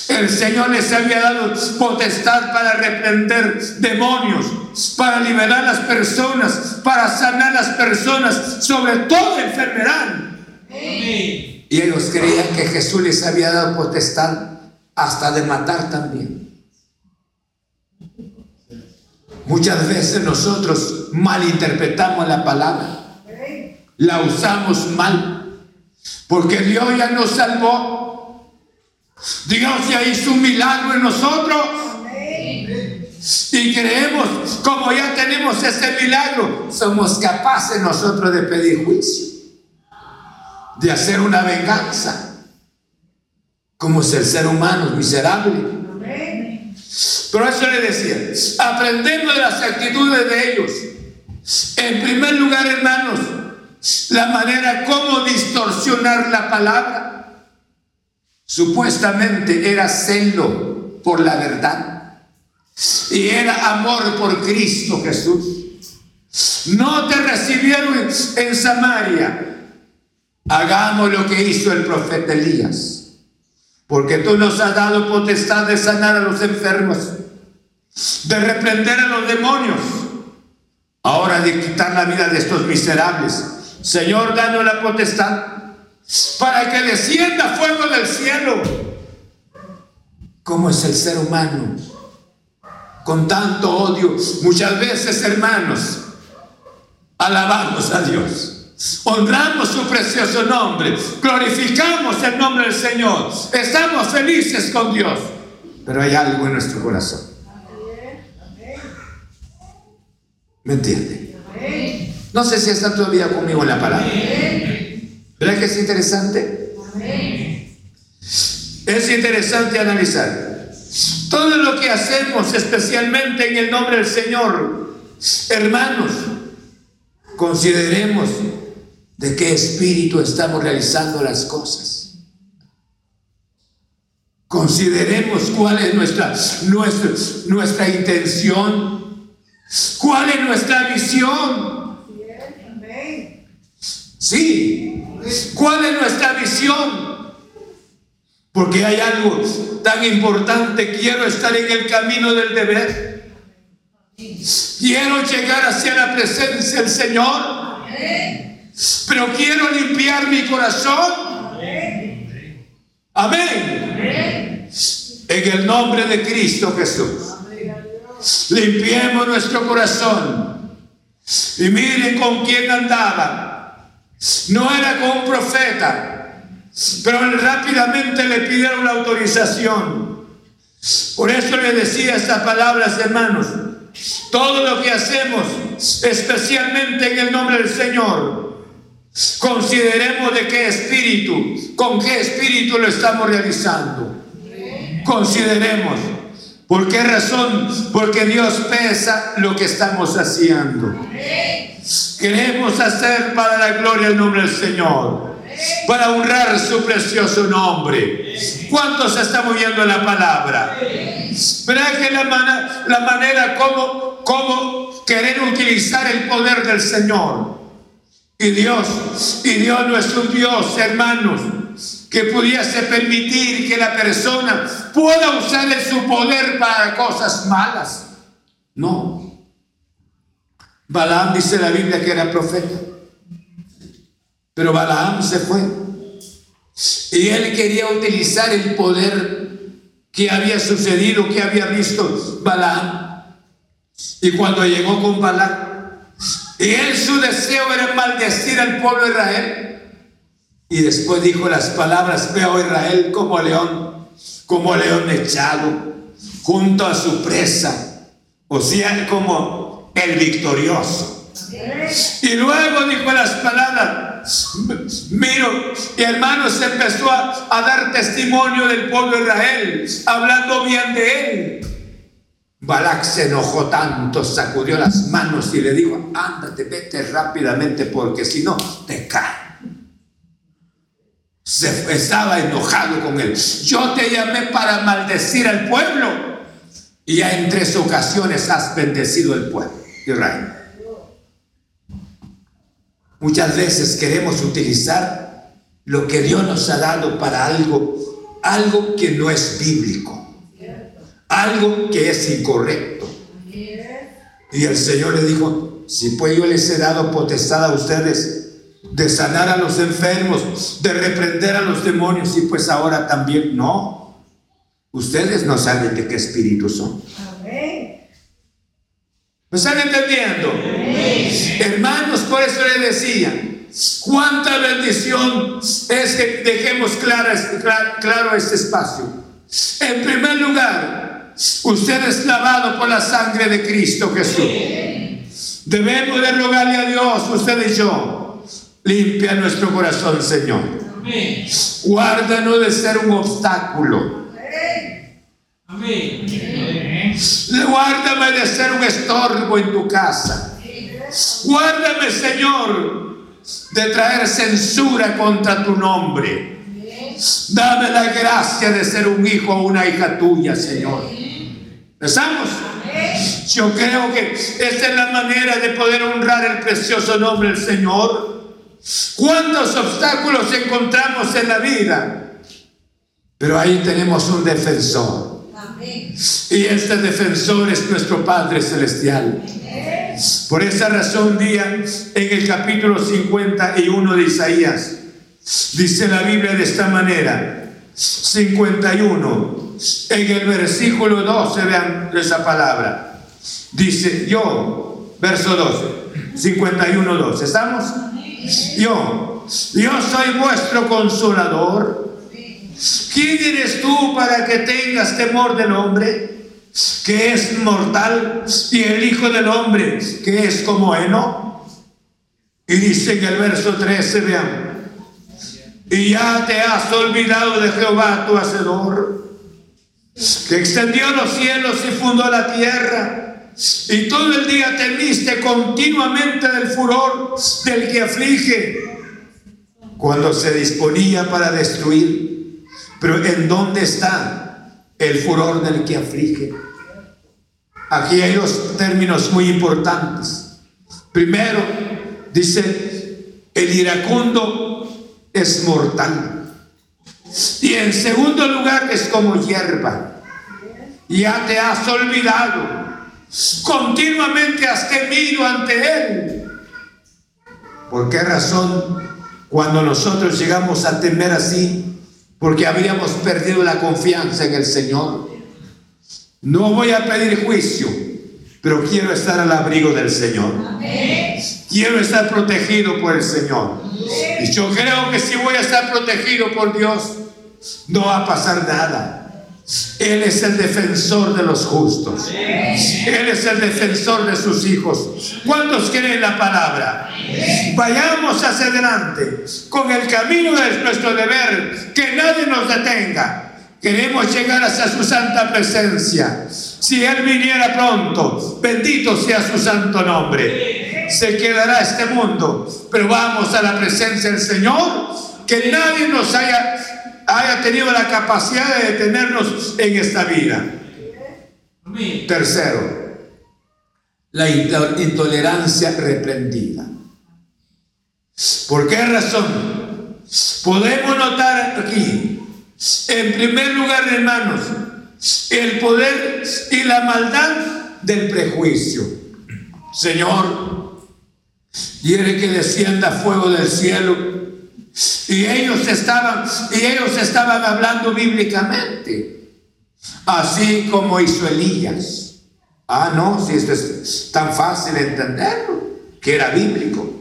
El Señor les había dado potestad para reprender demonios, para liberar a las personas, para sanar a las personas, sobre toda enfermedad. Y ellos creían que Jesús les había dado potestad hasta de matar también. Muchas veces nosotros malinterpretamos la palabra, la usamos mal porque Dios ya nos salvó. Dios ya hizo un milagro en nosotros. Y creemos, como ya tenemos ese milagro, somos capaces nosotros de pedir juicio, de hacer una venganza, como es el ser humano miserable. Pero eso le decía, aprendemos de las actitudes de ellos. En primer lugar, hermanos, la manera como distorsionar la palabra. Supuestamente era celo por la verdad y era amor por Cristo Jesús. No te recibieron en Samaria. Hagamos lo que hizo el profeta Elías, porque tú nos has dado potestad de sanar a los enfermos, de reprender a los demonios, ahora de quitar la vida de estos miserables Señor, danos la potestad para que descienda fuego del cielo cómo es el ser humano, con tanto odio. Muchas veces, hermanos, alabamos a Dios. Honramos su precioso nombre, glorificamos el nombre del Señor, estamos felices con Dios, pero hay algo en nuestro corazón. ¿Me entiende? No sé si está todavía conmigo en la palabra. ¿Verdad que es interesante? Es interesante analizar. Todo lo que hacemos, especialmente en el nombre del Señor, hermanos, consideremos de qué espíritu estamos realizando las cosas. Consideremos cuál es nuestra, nuestra, nuestra intención, cuál es nuestra visión. Sí, cuál es nuestra visión. Porque hay algo tan importante, quiero estar en el camino del deber. Quiero llegar hacia la presencia del Señor. Pero quiero limpiar mi corazón. Amén. En el nombre de Cristo Jesús. Limpiemos nuestro corazón. Y miren con quién andaba. No era con un profeta, pero rápidamente le pidieron la autorización. Por eso le decía estas palabras, hermanos. Todo lo que hacemos, especialmente en el nombre del Señor, consideremos de qué espíritu, con qué espíritu lo estamos realizando. Consideremos. ¿Por qué razón? Porque Dios pesa lo que estamos haciendo. Queremos hacer para la gloria el nombre del Señor, para honrar su precioso nombre. ¿Cuántos estamos viendo la palabra? ¿Verdad que la, la manera como, como querer utilizar el poder del Señor? Y Dios, y Dios no es un Dios, hermanos, que pudiese permitir que la persona pueda usar su poder para cosas malas. No. Balaam dice la Biblia que era profeta. Pero Balaam se fue. Y él quería utilizar el poder que había sucedido, que había visto Balaam. Y cuando llegó con Balaam, y él su deseo era maldecir al pueblo de Israel. Y después dijo las palabras, veo a Israel como león, como león echado, junto a su presa, o sea, como el victorioso. Y luego dijo las palabras, miro, y hermanos empezó a, a, dar testimonio del pueblo de Israel, hablando bien de él. Balak se enojó tanto, sacudió las manos y le dijo, ándate, vete rápidamente porque si no, te cae. Se estaba enojado con él. Yo te llamé para maldecir al pueblo y ya en tres ocasiones has bendecido el pueblo, Israel. Muchas veces queremos utilizar lo que Dios nos ha dado para algo, algo que no es bíblico algo que es incorrecto. Y el Señor le dijo, si pues yo les he dado potestad a ustedes de sanar a los enfermos, de reprender a los demonios, y pues ahora también no. Ustedes no saben de qué espíritu son. ¿Me están entendiendo? Hermanos, por eso le decía, cuánta bendición es que dejemos claro, claro este espacio. En primer lugar, Usted es lavado por la sangre de Cristo Jesús. Debemos de rogarle a Dios, usted y yo, limpia nuestro corazón, Señor. Guárdanos de ser un obstáculo. Amén. Guárdame de ser un estorbo en tu casa. Guárdame, Señor, de traer censura contra tu nombre. Dame la gracia de ser un hijo o una hija tuya, Señor. ¿Estamos? Yo creo que esta es la manera de poder honrar el precioso nombre del Señor. ¿Cuántos obstáculos encontramos en la vida? Pero ahí tenemos un defensor. Y este defensor es nuestro Padre Celestial. Por esa razón, día en el capítulo 51 de Isaías, dice la Biblia de esta manera: 51 en el versículo 12, vean esa palabra. Dice, yo, verso 12, 51, 12. ¿Estamos? Yo, yo soy vuestro consolador. ¿Quién eres tú para que tengas temor del hombre? que es mortal, y el Hijo del Hombre, que es como heno. Y dice en el verso 13, vean, y ya te has olvidado de Jehová tu Hacedor, que extendió los cielos y fundó la tierra, y todo el día temiste continuamente del furor del que aflige, cuando se disponía para destruir. Pero ¿en dónde está el furor del que aflige? Aquí hay dos términos muy importantes. Primero, dice, el iracundo es mortal. Y en segundo lugar, es como hierba. Ya te has olvidado. Continuamente has temido ante Él. ¿Por qué razón cuando nosotros llegamos a temer así? Porque habíamos perdido la confianza en el Señor. No voy a pedir juicio, pero quiero estar al abrigo del Señor. Quiero estar protegido por el Señor. Y yo creo que si voy a estar protegido por Dios, no va a pasar nada. Él es el defensor de los justos. Él es el defensor de sus hijos. ¿Cuántos creen la palabra? Vayamos hacia adelante con el camino de nuestro deber, que nadie nos detenga. Queremos llegar hacia su santa presencia. Si Él viniera pronto, bendito sea su santo nombre. Se quedará este mundo, pero vamos a la presencia del Señor, que nadie nos haya, haya tenido la capacidad de detenernos en esta vida. Tercero, la intolerancia reprendida. ¿Por qué razón? Podemos notar aquí en primer lugar, hermanos, el poder y la maldad del prejuicio. Señor, quiere que descienda fuego del cielo. Y ellos estaban, y ellos estaban hablando bíblicamente, así como hizo Elías. Ah, no, si esto es tan fácil entenderlo, que era bíblico.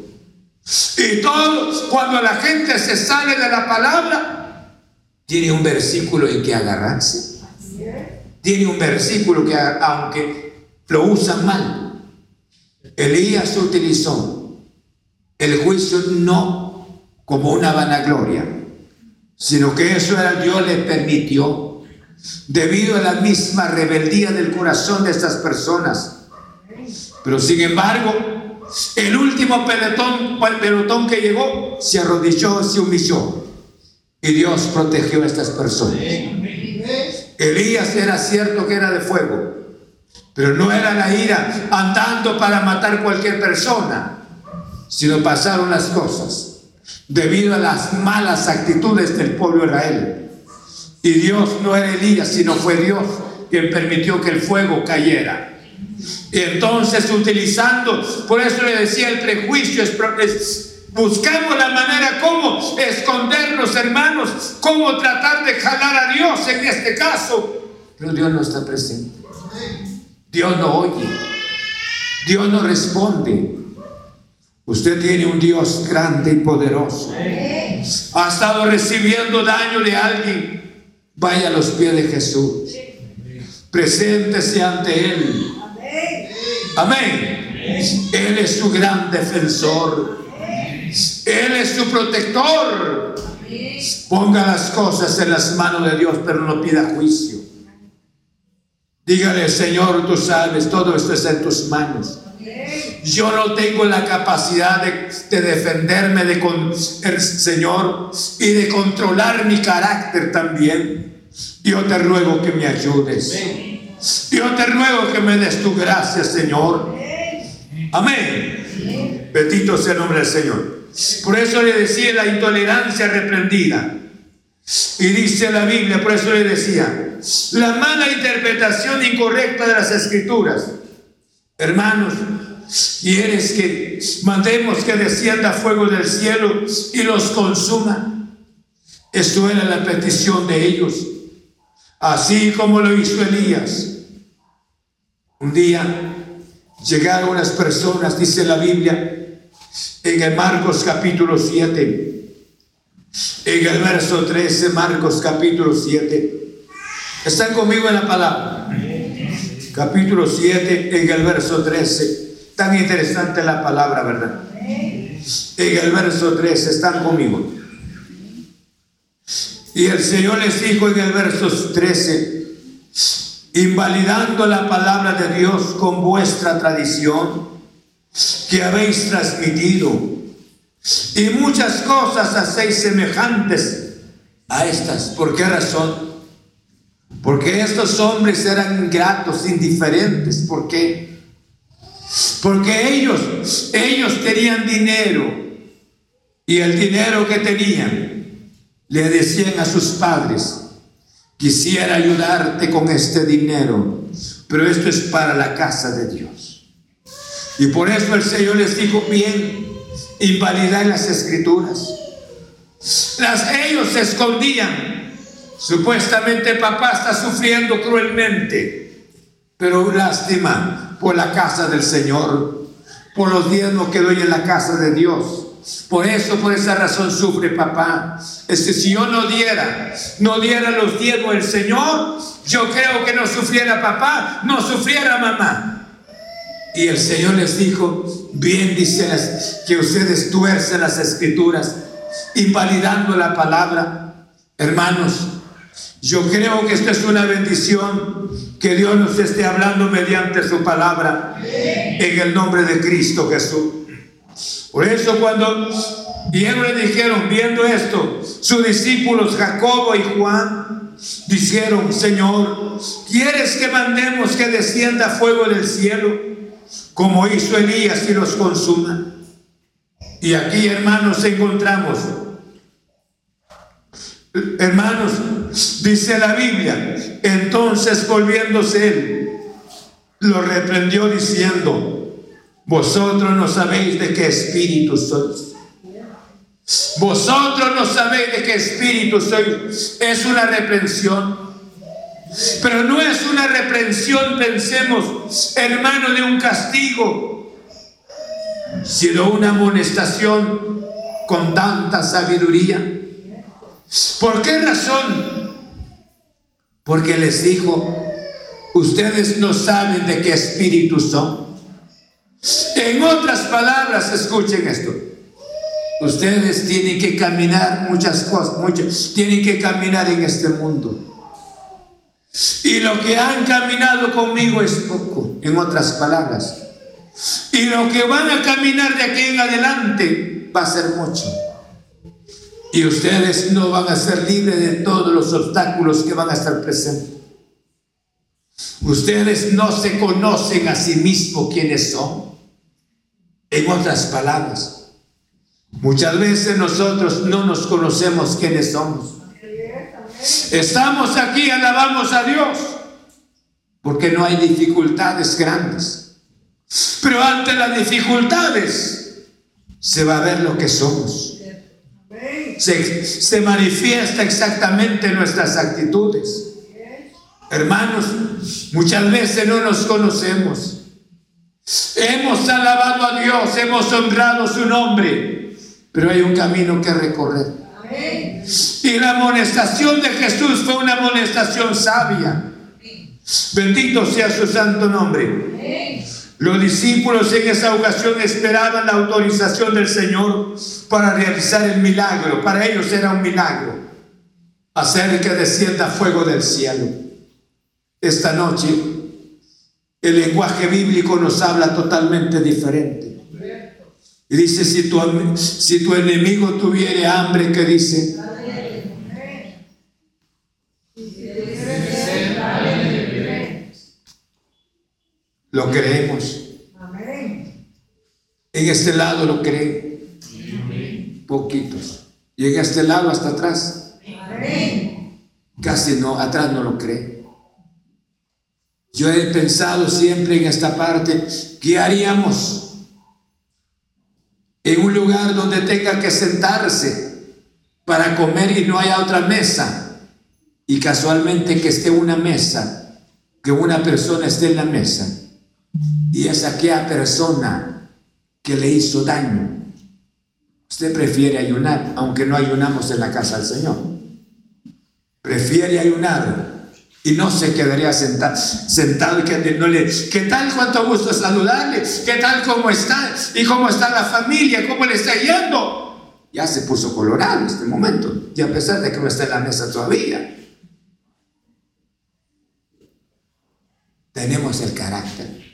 Y todos, cuando la gente se sale de la palabra, tiene un versículo en que agarrarse. Tiene un versículo que aunque lo usan mal, Elías utilizó el juicio no como una vanagloria, sino que eso era Dios le permitió debido a la misma rebeldía del corazón de estas personas. Pero sin embargo, el último pelotón, pelotón que llegó se arrodilló, se humilló y Dios protegió a estas personas. Elías era cierto que era de fuego, pero no era la ira andando para matar cualquier persona, sino pasaron las cosas debido a las malas actitudes del pueblo de Israel. Y Dios no era Elías, sino fue Dios quien permitió que el fuego cayera. Y entonces utilizando, por eso le decía, el prejuicio es, Buscamos la manera cómo escondernos, hermanos, cómo tratar de jalar a Dios en este caso. Pero Dios no está presente. Dios no oye. Dios no responde. Usted tiene un Dios grande y poderoso. Ha estado recibiendo daño de alguien. Vaya a los pies de Jesús. Preséntese ante Él. Amén. Él es su gran defensor. Él es su protector. Ponga las cosas en las manos de Dios, pero no pida juicio. Dígale, Señor, tú sabes, todo esto está en tus manos. Yo no tengo la capacidad de, defenderme de Señor y de controlar mi carácter también. Yo te ruego que me ayudes. Yo te ruego que me des tu gracia, Señor. Amén. Bendito sea el nombre del Señor. Por eso le decía la intolerancia reprendida. Y dice la Biblia, por eso le decía, la mala interpretación incorrecta de las escrituras. Hermanos, ¿quieres que mandemos que descienda fuego del cielo y los consuma? Esto era la petición de ellos. así como lo hizo Elías. Un día llegaron unas personas, dice la Biblia, en el Marcos capítulo 7, en el verso 13, Marcos capítulo 7. ¿Están conmigo en la palabra? Capítulo 7, en el verso 13. Tan interesante la palabra, ¿verdad? En el verso 13, están conmigo. Y el Señor les dijo en el verso 13, invalidando la palabra de Dios con vuestra tradición que habéis transmitido, y muchas cosas hacéis semejantes a estas. ¿Por qué razón? Porque estos hombres eran ingratos, indiferentes. ¿Por qué? Porque ellos, ellos tenían dinero y el dinero que tenían le decían a sus padres, quisiera ayudarte con este dinero, pero esto es para la casa de Dios. Y por eso el Señor les dijo, bien, invalidar las escrituras. Las, ellos se escondían. Supuestamente papá está sufriendo cruelmente, pero lástima por la casa del Señor, por los diezmos que doy en la casa de Dios. Por eso, por esa razón sufre papá. Es que si yo no diera, no diera los diezmos del Señor, yo creo que no sufriera papá, no sufriera mamá. Y el Señor les dijo, bien dice que ustedes tuercen las escrituras, invalidando la palabra. Hermanos, yo creo que esto es una bendición que Dios nos esté hablando mediante su palabra en el nombre de Cristo Jesús. Por eso cuando ellos le dijeron, viendo esto, sus discípulos Jacobo y Juan, dijeron, Señor, ¿quieres que mandemos que descienda fuego del cielo, como hizo Elías y los consuma? Y aquí, hermanos, encontramos, hermanos, dice la Biblia, entonces volviéndose él, lo reprendió diciendo, vosotros no sabéis de qué espíritu sois. Vosotros no sabéis de qué espíritu sois. Es una reprensión. Pero no es una reprensión, pensemos, hermano, de un castigo, sino una amonestación con tanta sabiduría. ¿Por qué razón? Porque les dijo, ustedes no saben de qué espíritu son. En otras palabras, escuchen esto. Ustedes tienen que caminar muchas cosas, muchas, tienen que caminar en este mundo. Y lo que han caminado conmigo es poco, en otras palabras. Y lo que van a caminar de aquí en adelante va a ser mucho. Y ustedes no van a ser libres de todos los obstáculos que van a estar presentes. Ustedes no se conocen a sí mismos quiénes son. En otras palabras, muchas veces nosotros no nos conocemos quiénes somos. Estamos aquí, alabamos a Dios, porque no hay dificultades grandes. Pero ante las dificultades se va a ver lo que somos. Se, se manifiesta exactamente nuestras actitudes. Hermanos, muchas veces no nos conocemos. Hemos alabado a Dios, hemos honrado su nombre, pero hay un camino que recorrer. Y la amonestación de Jesús fue una amonestación sabia. Bendito sea su santo nombre. Los discípulos en esa ocasión esperaban la autorización del Señor para realizar el milagro. Para ellos era un milagro. Hacer que descienda fuego del cielo. Esta noche el lenguaje bíblico nos habla totalmente diferente. Dice, si tu, si tu enemigo tuviere hambre, ¿qué dice? Lo creemos. En este lado lo creen. Poquitos. Y en este lado hasta atrás. Casi no, atrás no lo creen. Yo he pensado siempre en esta parte, ¿qué haríamos en un lugar donde tenga que sentarse para comer y no haya otra mesa? y casualmente que esté una mesa, que una persona esté en la mesa y es aquella persona que le hizo daño, usted prefiere ayunar, aunque no ayunamos en la casa del Señor. Prefiere ayunar y no se quedaría sentado, sentado y que no le, ¿qué tal? Cuánto gusto saludarle, ¿qué tal? ¿Cómo está? ¿Y cómo está la familia? ¿Cómo le está yendo? Ya se puso colorado en este momento, y a pesar de que no está en la mesa todavía. Tenemos el carácter.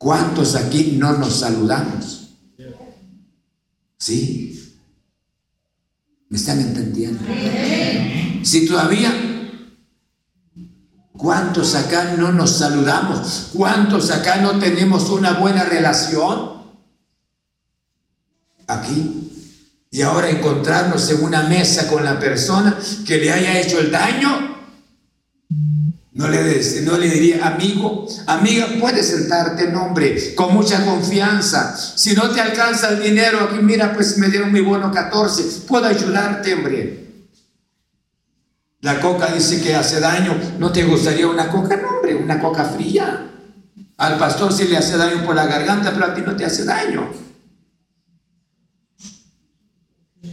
¿Cuántos aquí no nos saludamos? ¿Sí? ¿Me están entendiendo? Si todavía ¿Cuántos acá no nos saludamos? ¿Cuántos acá no tenemos una buena relación? Aquí. Y ahora encontrarnos en una mesa con la persona que le haya hecho el daño. No le, no le diría, amigo, amiga, puedes sentarte, nombre, con mucha confianza. Si no te alcanza el dinero, aquí mira, pues me dieron mi bono 14, puedo ayudarte, hombre. La coca dice que hace daño. ¿No te gustaría una coca? No, hombre, una coca fría. Al pastor sí le hace daño por la garganta, pero a ti no te hace daño.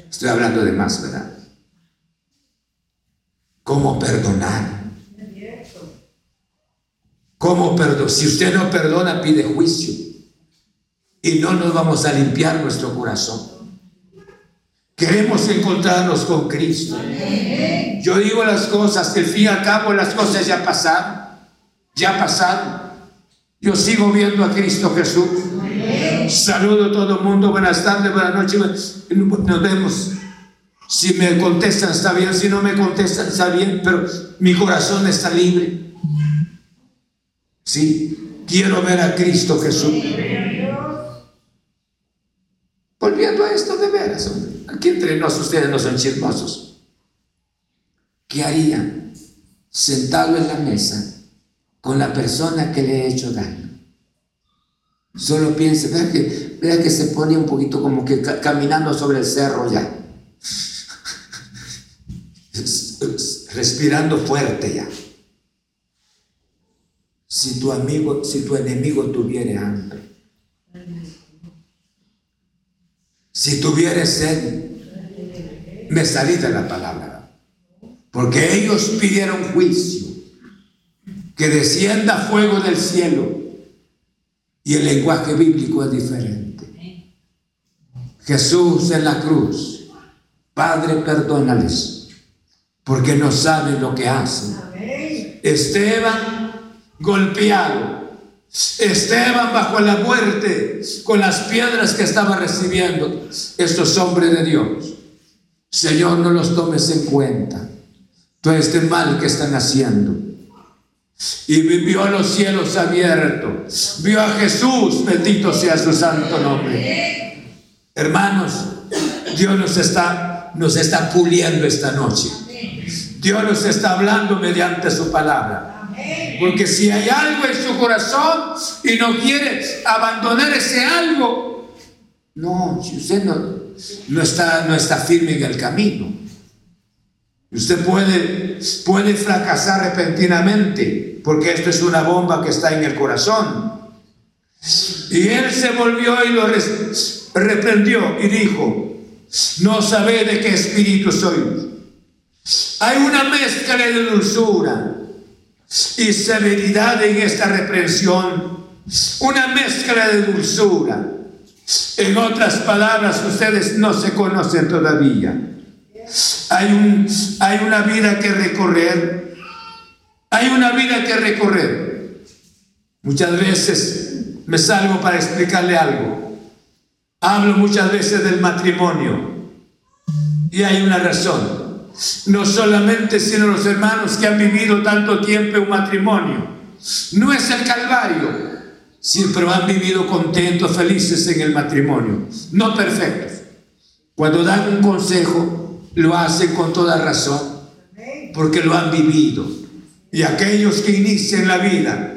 Estoy hablando de más, ¿verdad? ¿Cómo perdonar? ¿Cómo perdonar? Si usted no perdona, pide juicio. Y no nos vamos a limpiar nuestro corazón. Queremos encontrarnos con Cristo. Yo digo las cosas, que al fin y al cabo las cosas ya pasaron. Ya pasaron. Yo sigo viendo a Cristo Jesús. Saludo a todo el mundo. Buenas tardes, buenas noches. Nos vemos. Si me contestan está bien, si no me contestan está bien, pero mi corazón está libre. Sí, quiero ver a Cristo Jesús. Volviendo a esto de veras, aquí entre nosotros ustedes no son chismosos. ¿Qué haría sentado en la mesa con la persona que le ha hecho daño? Solo piense, vea que, vea que se pone un poquito como que caminando sobre el cerro ya. Respirando fuerte ya. Si tu amigo, si tu enemigo tuviera hambre, Si tuviera sed, me salí de la palabra. Porque ellos pidieron juicio, que descienda fuego del cielo. Y el lenguaje bíblico es diferente. Jesús en la cruz, Padre, perdónales, porque no saben lo que hacen. Esteban golpeado, Esteban bajo la muerte con las piedras que estaba recibiendo estos hombres de Dios. Señor, no los tomes en cuenta. Todo este mal que están haciendo. Y vio los cielos abiertos. Vio a Jesús, bendito sea su santo nombre. Hermanos, Dios nos está, nos está puliendo esta noche. Dios nos está hablando mediante su palabra. Porque si hay algo en su corazón y no quiere abandonar ese algo, no, si usted no, está, no está firme en el camino. Usted puede, puede fracasar repentinamente porque esto es una bomba que está en el corazón. Y él se volvió y lo reprendió y dijo, no sabe de qué espíritu soy. Hay una mezcla de dulzura y severidad en esta reprensión, una mezcla de dulzura. En otras palabras, ustedes no se conocen todavía. Hay, un, hay una vida que recorrer. Hay una vida que recorrer. Muchas veces me salgo para explicarle algo. Hablo muchas veces del matrimonio. Y hay una razón no solamente sino los hermanos que han vivido tanto tiempo en un matrimonio. No es el Calvario, pero han vivido contentos, felices en el matrimonio, no perfectos. Cuando dan un consejo, lo hacen con toda razón, porque lo han vivido. Y aquellos que inician la vida,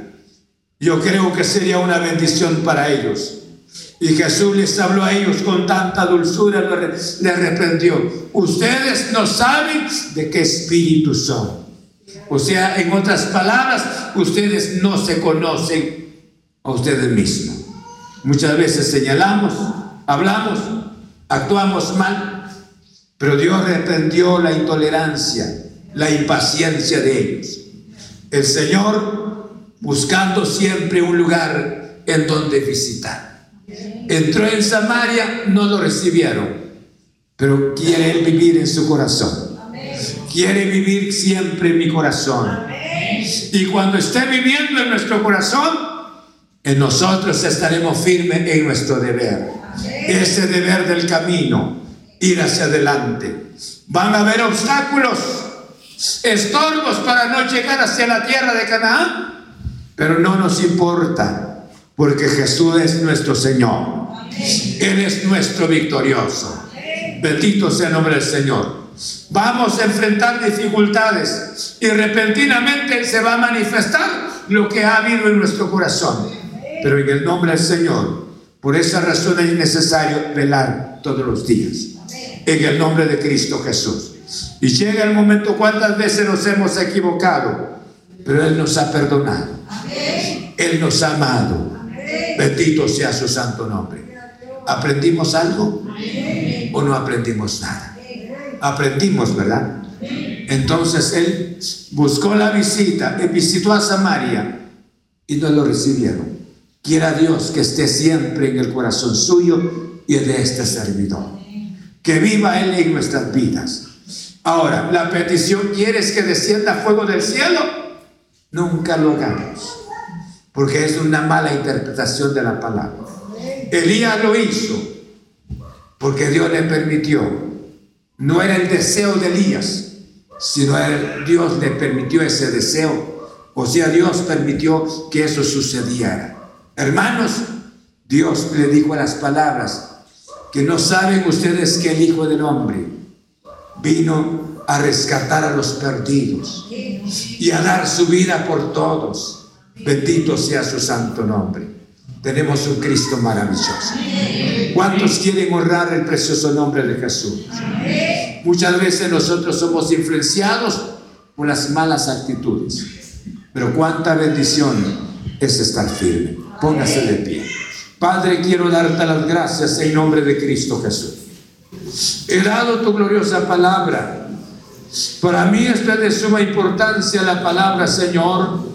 yo creo que sería una bendición para ellos Y Jesús les habló a ellos con tanta dulzura, les reprendió. Ustedes no saben de qué espíritu son. O sea, en otras palabras, ustedes no se conocen a ustedes mismos. Muchas veces señalamos, hablamos, actuamos mal, pero Dios reprendió la intolerancia, la impaciencia de ellos. El Señor buscando siempre un lugar en donde visitar. Entró en Samaria, no lo recibieron, pero quiere vivir en su corazón. Quiere vivir siempre en mi corazón. Y cuando esté viviendo en nuestro corazón, en nosotros estaremos firmes en nuestro deber. Ese deber del camino, ir hacia adelante. Van a haber obstáculos, estorbos para no llegar hacia la tierra de Canaán, pero no nos importa, porque Jesús es nuestro Señor. Él es nuestro victorioso. Bendito sea el nombre del Señor. Vamos a enfrentar dificultades y repentinamente se va a manifestar lo que ha habido en nuestro corazón. Pero en el nombre del Señor, por esa razón es necesario velar todos los días. En el nombre de Cristo Jesús. Y llega el momento cuántas veces nos hemos equivocado, pero Él nos ha perdonado. Él nos ha amado. Bendito sea su santo nombre. ¿Aprendimos algo o no aprendimos nada? Aprendimos, ¿verdad? Entonces él buscó la visita, y visitó a Samaria y no lo recibieron. Quiera Dios que esté siempre en el corazón suyo y de este servidor. Que viva Él en nuestras vidas. Ahora, la petición, ¿quieres que descienda fuego del cielo? Nunca lo hagamos, porque es una mala interpretación de la palabra. Elías lo hizo porque Dios le permitió. No era el deseo de Elías, sino Dios le permitió ese deseo. O sea, Dios permitió que eso sucediera. Hermanos, Dios le dijo las palabras que no saben ustedes que el Hijo del Hombre vino a rescatar a los perdidos y a dar su vida por todos. Bendito sea su santo nombre tenemos un Cristo maravilloso. ¿Cuántos quieren honrar el precioso nombre de Jesús? Muchas veces nosotros somos influenciados por las malas actitudes, pero cuánta bendición es estar firme. Póngase de pie. Padre, quiero darte las gracias en nombre de Cristo Jesús. He dado tu gloriosa palabra. Para mí es de suma importancia la palabra, Señor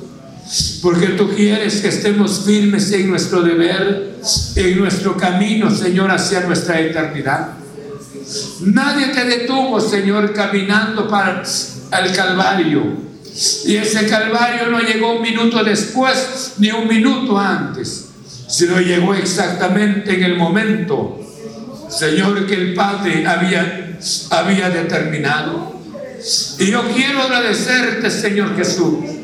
porque tú quieres que estemos firmes en nuestro deber, en nuestro camino, Señor, hacia nuestra eternidad. Nadie te detuvo, Señor, caminando para el Calvario. Y ese Calvario no llegó un minuto después ni un minuto antes, sino llegó exactamente en el momento, Señor, que el Padre había, había determinado. Y yo quiero agradecerte, Señor Jesús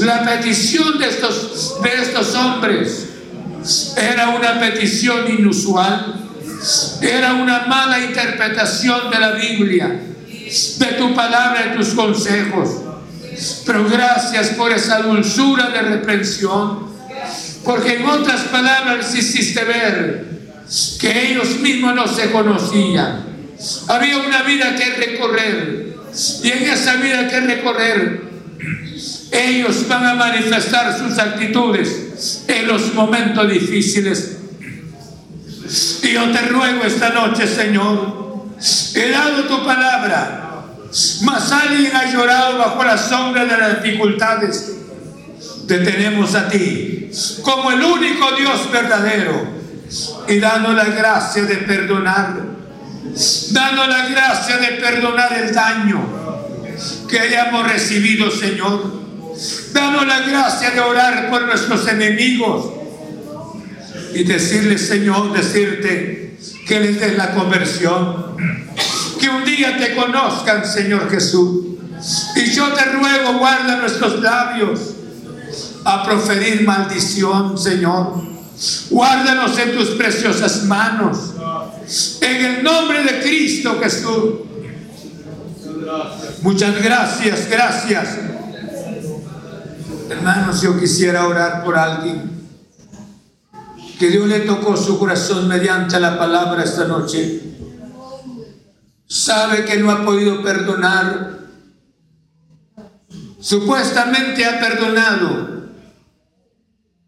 la petición de estos, de estos hombres era una petición inusual, era una mala interpretación de la Biblia, de tu palabra y tus consejos. Pero gracias por esa dulzura de reprensión, porque en otras palabras hiciste ver que ellos mismos no se conocían. Había una vida que recorrer, y en esa vida que recorrer ellos van a manifestar sus actitudes en los momentos difíciles. Y yo te ruego esta noche, Señor, he dado tu palabra, mas alguien ha llorado bajo la sombra de las dificultades. Te tenemos a ti como el único Dios verdadero y dando la gracia de perdonar, dando la gracia de perdonar el daño que hayamos recibido, Señor Danos la gracia de orar por nuestros enemigos y decirle, Señor, decirte que les des la conversión. Que un día te conozcan, Señor Jesús. Y yo te ruego, guarda nuestros labios a proferir maldición, Señor. Guárdanos en tus preciosas manos. En el nombre de Cristo Jesús. Muchas gracias, gracias. Hermanos, yo quisiera orar por alguien que Dios le tocó su corazón mediante la palabra esta noche, sabe que no ha podido perdonar, supuestamente ha perdonado,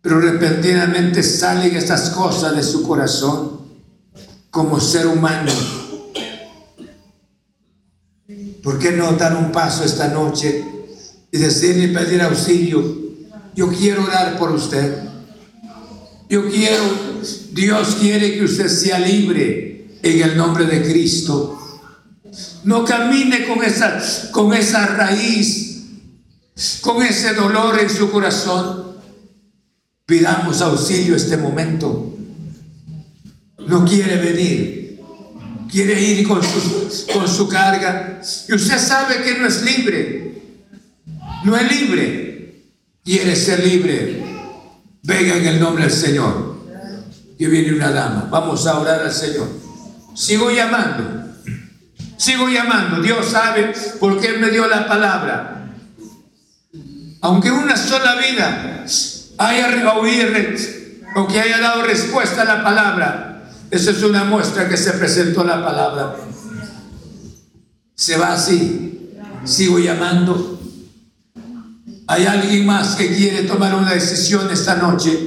pero repentinamente salen estas cosas de su corazón como ser humano. ¿Por qué no dar un paso esta noche y decirle pedir auxilio? Yo quiero orar por usted. Yo quiero, Dios quiere que usted sea libre en el nombre de Cristo. No camine con esa, con esa raíz, con ese dolor en su corazón. Pidamos auxilio este momento. No quiere venir, quiere ir con su, con su carga. Y usted sabe que no es libre. No es libre. Quiere ser libre. Venga en el nombre del Señor. Y viene una dama. Vamos a orar al Señor. Sigo llamando. Sigo llamando. Dios sabe por qué me dio la palabra. Aunque una sola vida haya oído o que haya dado respuesta a la palabra, esa es una muestra que se presentó la palabra. Se va así. Sigo llamando. Hay alguien más que quiere tomar una decisión esta noche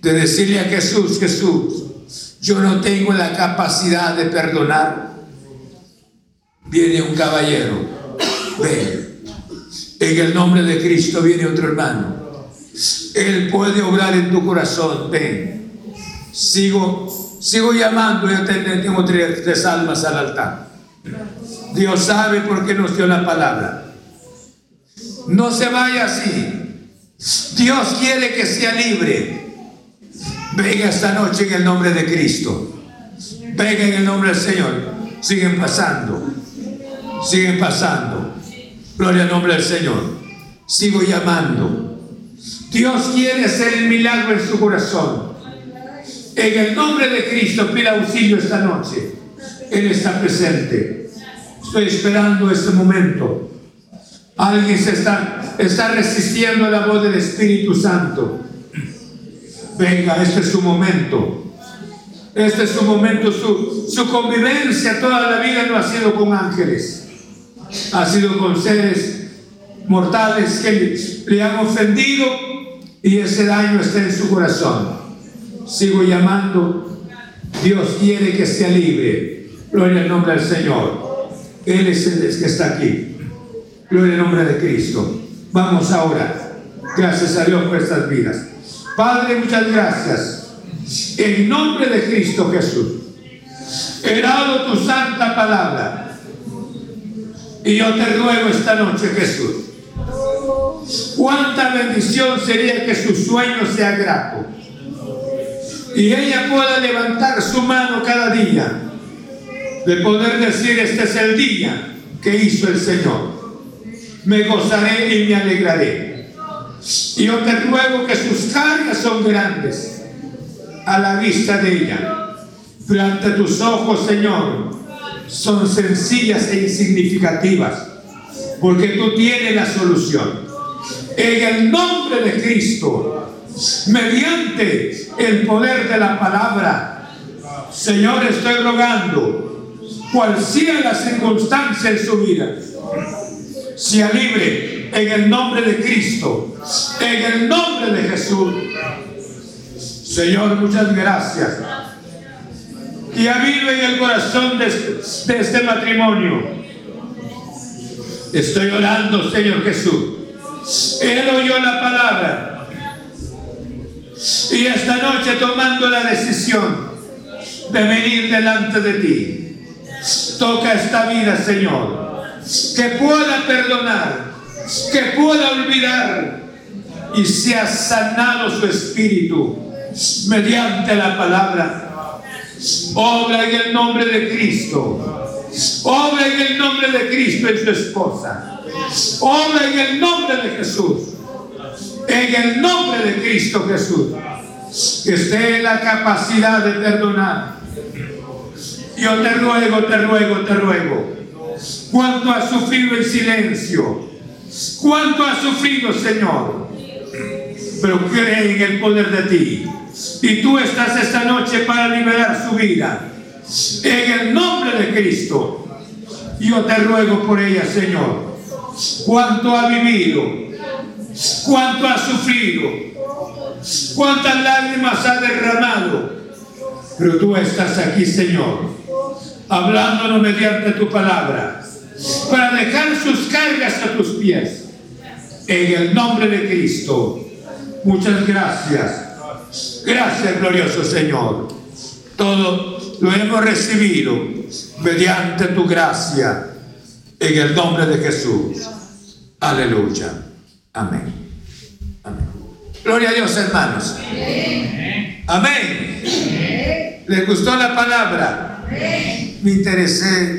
de decirle a Jesús, Jesús, yo no tengo la capacidad de perdonar. Viene un caballero, ven. En el nombre de Cristo viene otro hermano. Él puede obrar en tu corazón, ven. Sigo, sigo llamando, yo tengo tres, tres almas al altar. Dios sabe por qué nos dio la palabra. No se vaya así. Dios quiere que sea libre. Venga esta noche en el nombre de Cristo. Venga en el nombre del Señor. Siguen pasando. Siguen pasando. Gloria al nombre del Señor. Sigo llamando. Dios quiere hacer el milagro en su corazón. En el nombre de Cristo pida auxilio esta noche. Él está presente. Estoy esperando este momento. Alguien se está, resistiendo a la voz del Espíritu Santo. Venga, este es su momento. Este es su momento. Su, convivencia toda la vida no ha sido con ángeles. Ha sido con seres mortales que le han ofendido y ese daño está en su corazón. Sigo llamando. Dios quiere que sea libre. Gloria al nombre del Señor. Él es el que está aquí. Gloria al nombre de Cristo. Vamos ahora. Gracias a Dios por estas vidas. Padre, muchas gracias. En nombre de Cristo Jesús. He dado tu santa palabra. Y yo te ruego esta noche, Jesús. Cuánta bendición sería que su sueño sea grato. Y ella pueda levantar su mano cada día. De poder decir, este es el día que hizo el Señor me gozaré y me alegraré. Yo te ruego que sus cargas son grandes a la vista de ella. Pero ante tus ojos, Señor, son sencillas e insignificativas, porque tú tienes la solución. En el nombre de Cristo, mediante el poder de la palabra, Señor, estoy rogando, cual sea la circunstancia en su vida, sea libre en el nombre de Cristo, en el nombre de Jesús. Señor, muchas gracias. Y avive en el corazón de, de este matrimonio. Estoy orando, Señor Jesús. Él oyó la palabra. Y esta noche tomando la decisión de venir delante de ti. Toca esta vida, Señor que pueda perdonar, que pueda olvidar y sea sanado su espíritu mediante la palabra. Obra en el nombre de Cristo. Obra en el nombre de Cristo en su esposa. Obra en el nombre de Jesús. En el nombre de Cristo Jesús. Que esté en la capacidad de perdonar. Yo te ruego, te ruego, te ruego cuánto ha sufrido el silencio, cuánto ha sufrido, Señor. pero cree en el poder de ti. Y tú estás esta noche para liberar su vida. En el nombre de Cristo, yo te ruego por ella, Señor. Cuánto ha vivido, cuánto ha sufrido, cuántas lágrimas ha derramado. Pero tú estás aquí, Señor, hablándonos mediante tu palabra, para dejar sus cargas a tus pies. En el nombre de Cristo. Muchas gracias. Gracias, glorioso Señor. Todo lo hemos recibido mediante tu gracia. En el nombre de Jesús. Aleluya. Amén. Amén. Gloria a Dios, hermanos. Amén. ¿Les gustó la palabra? Me interesé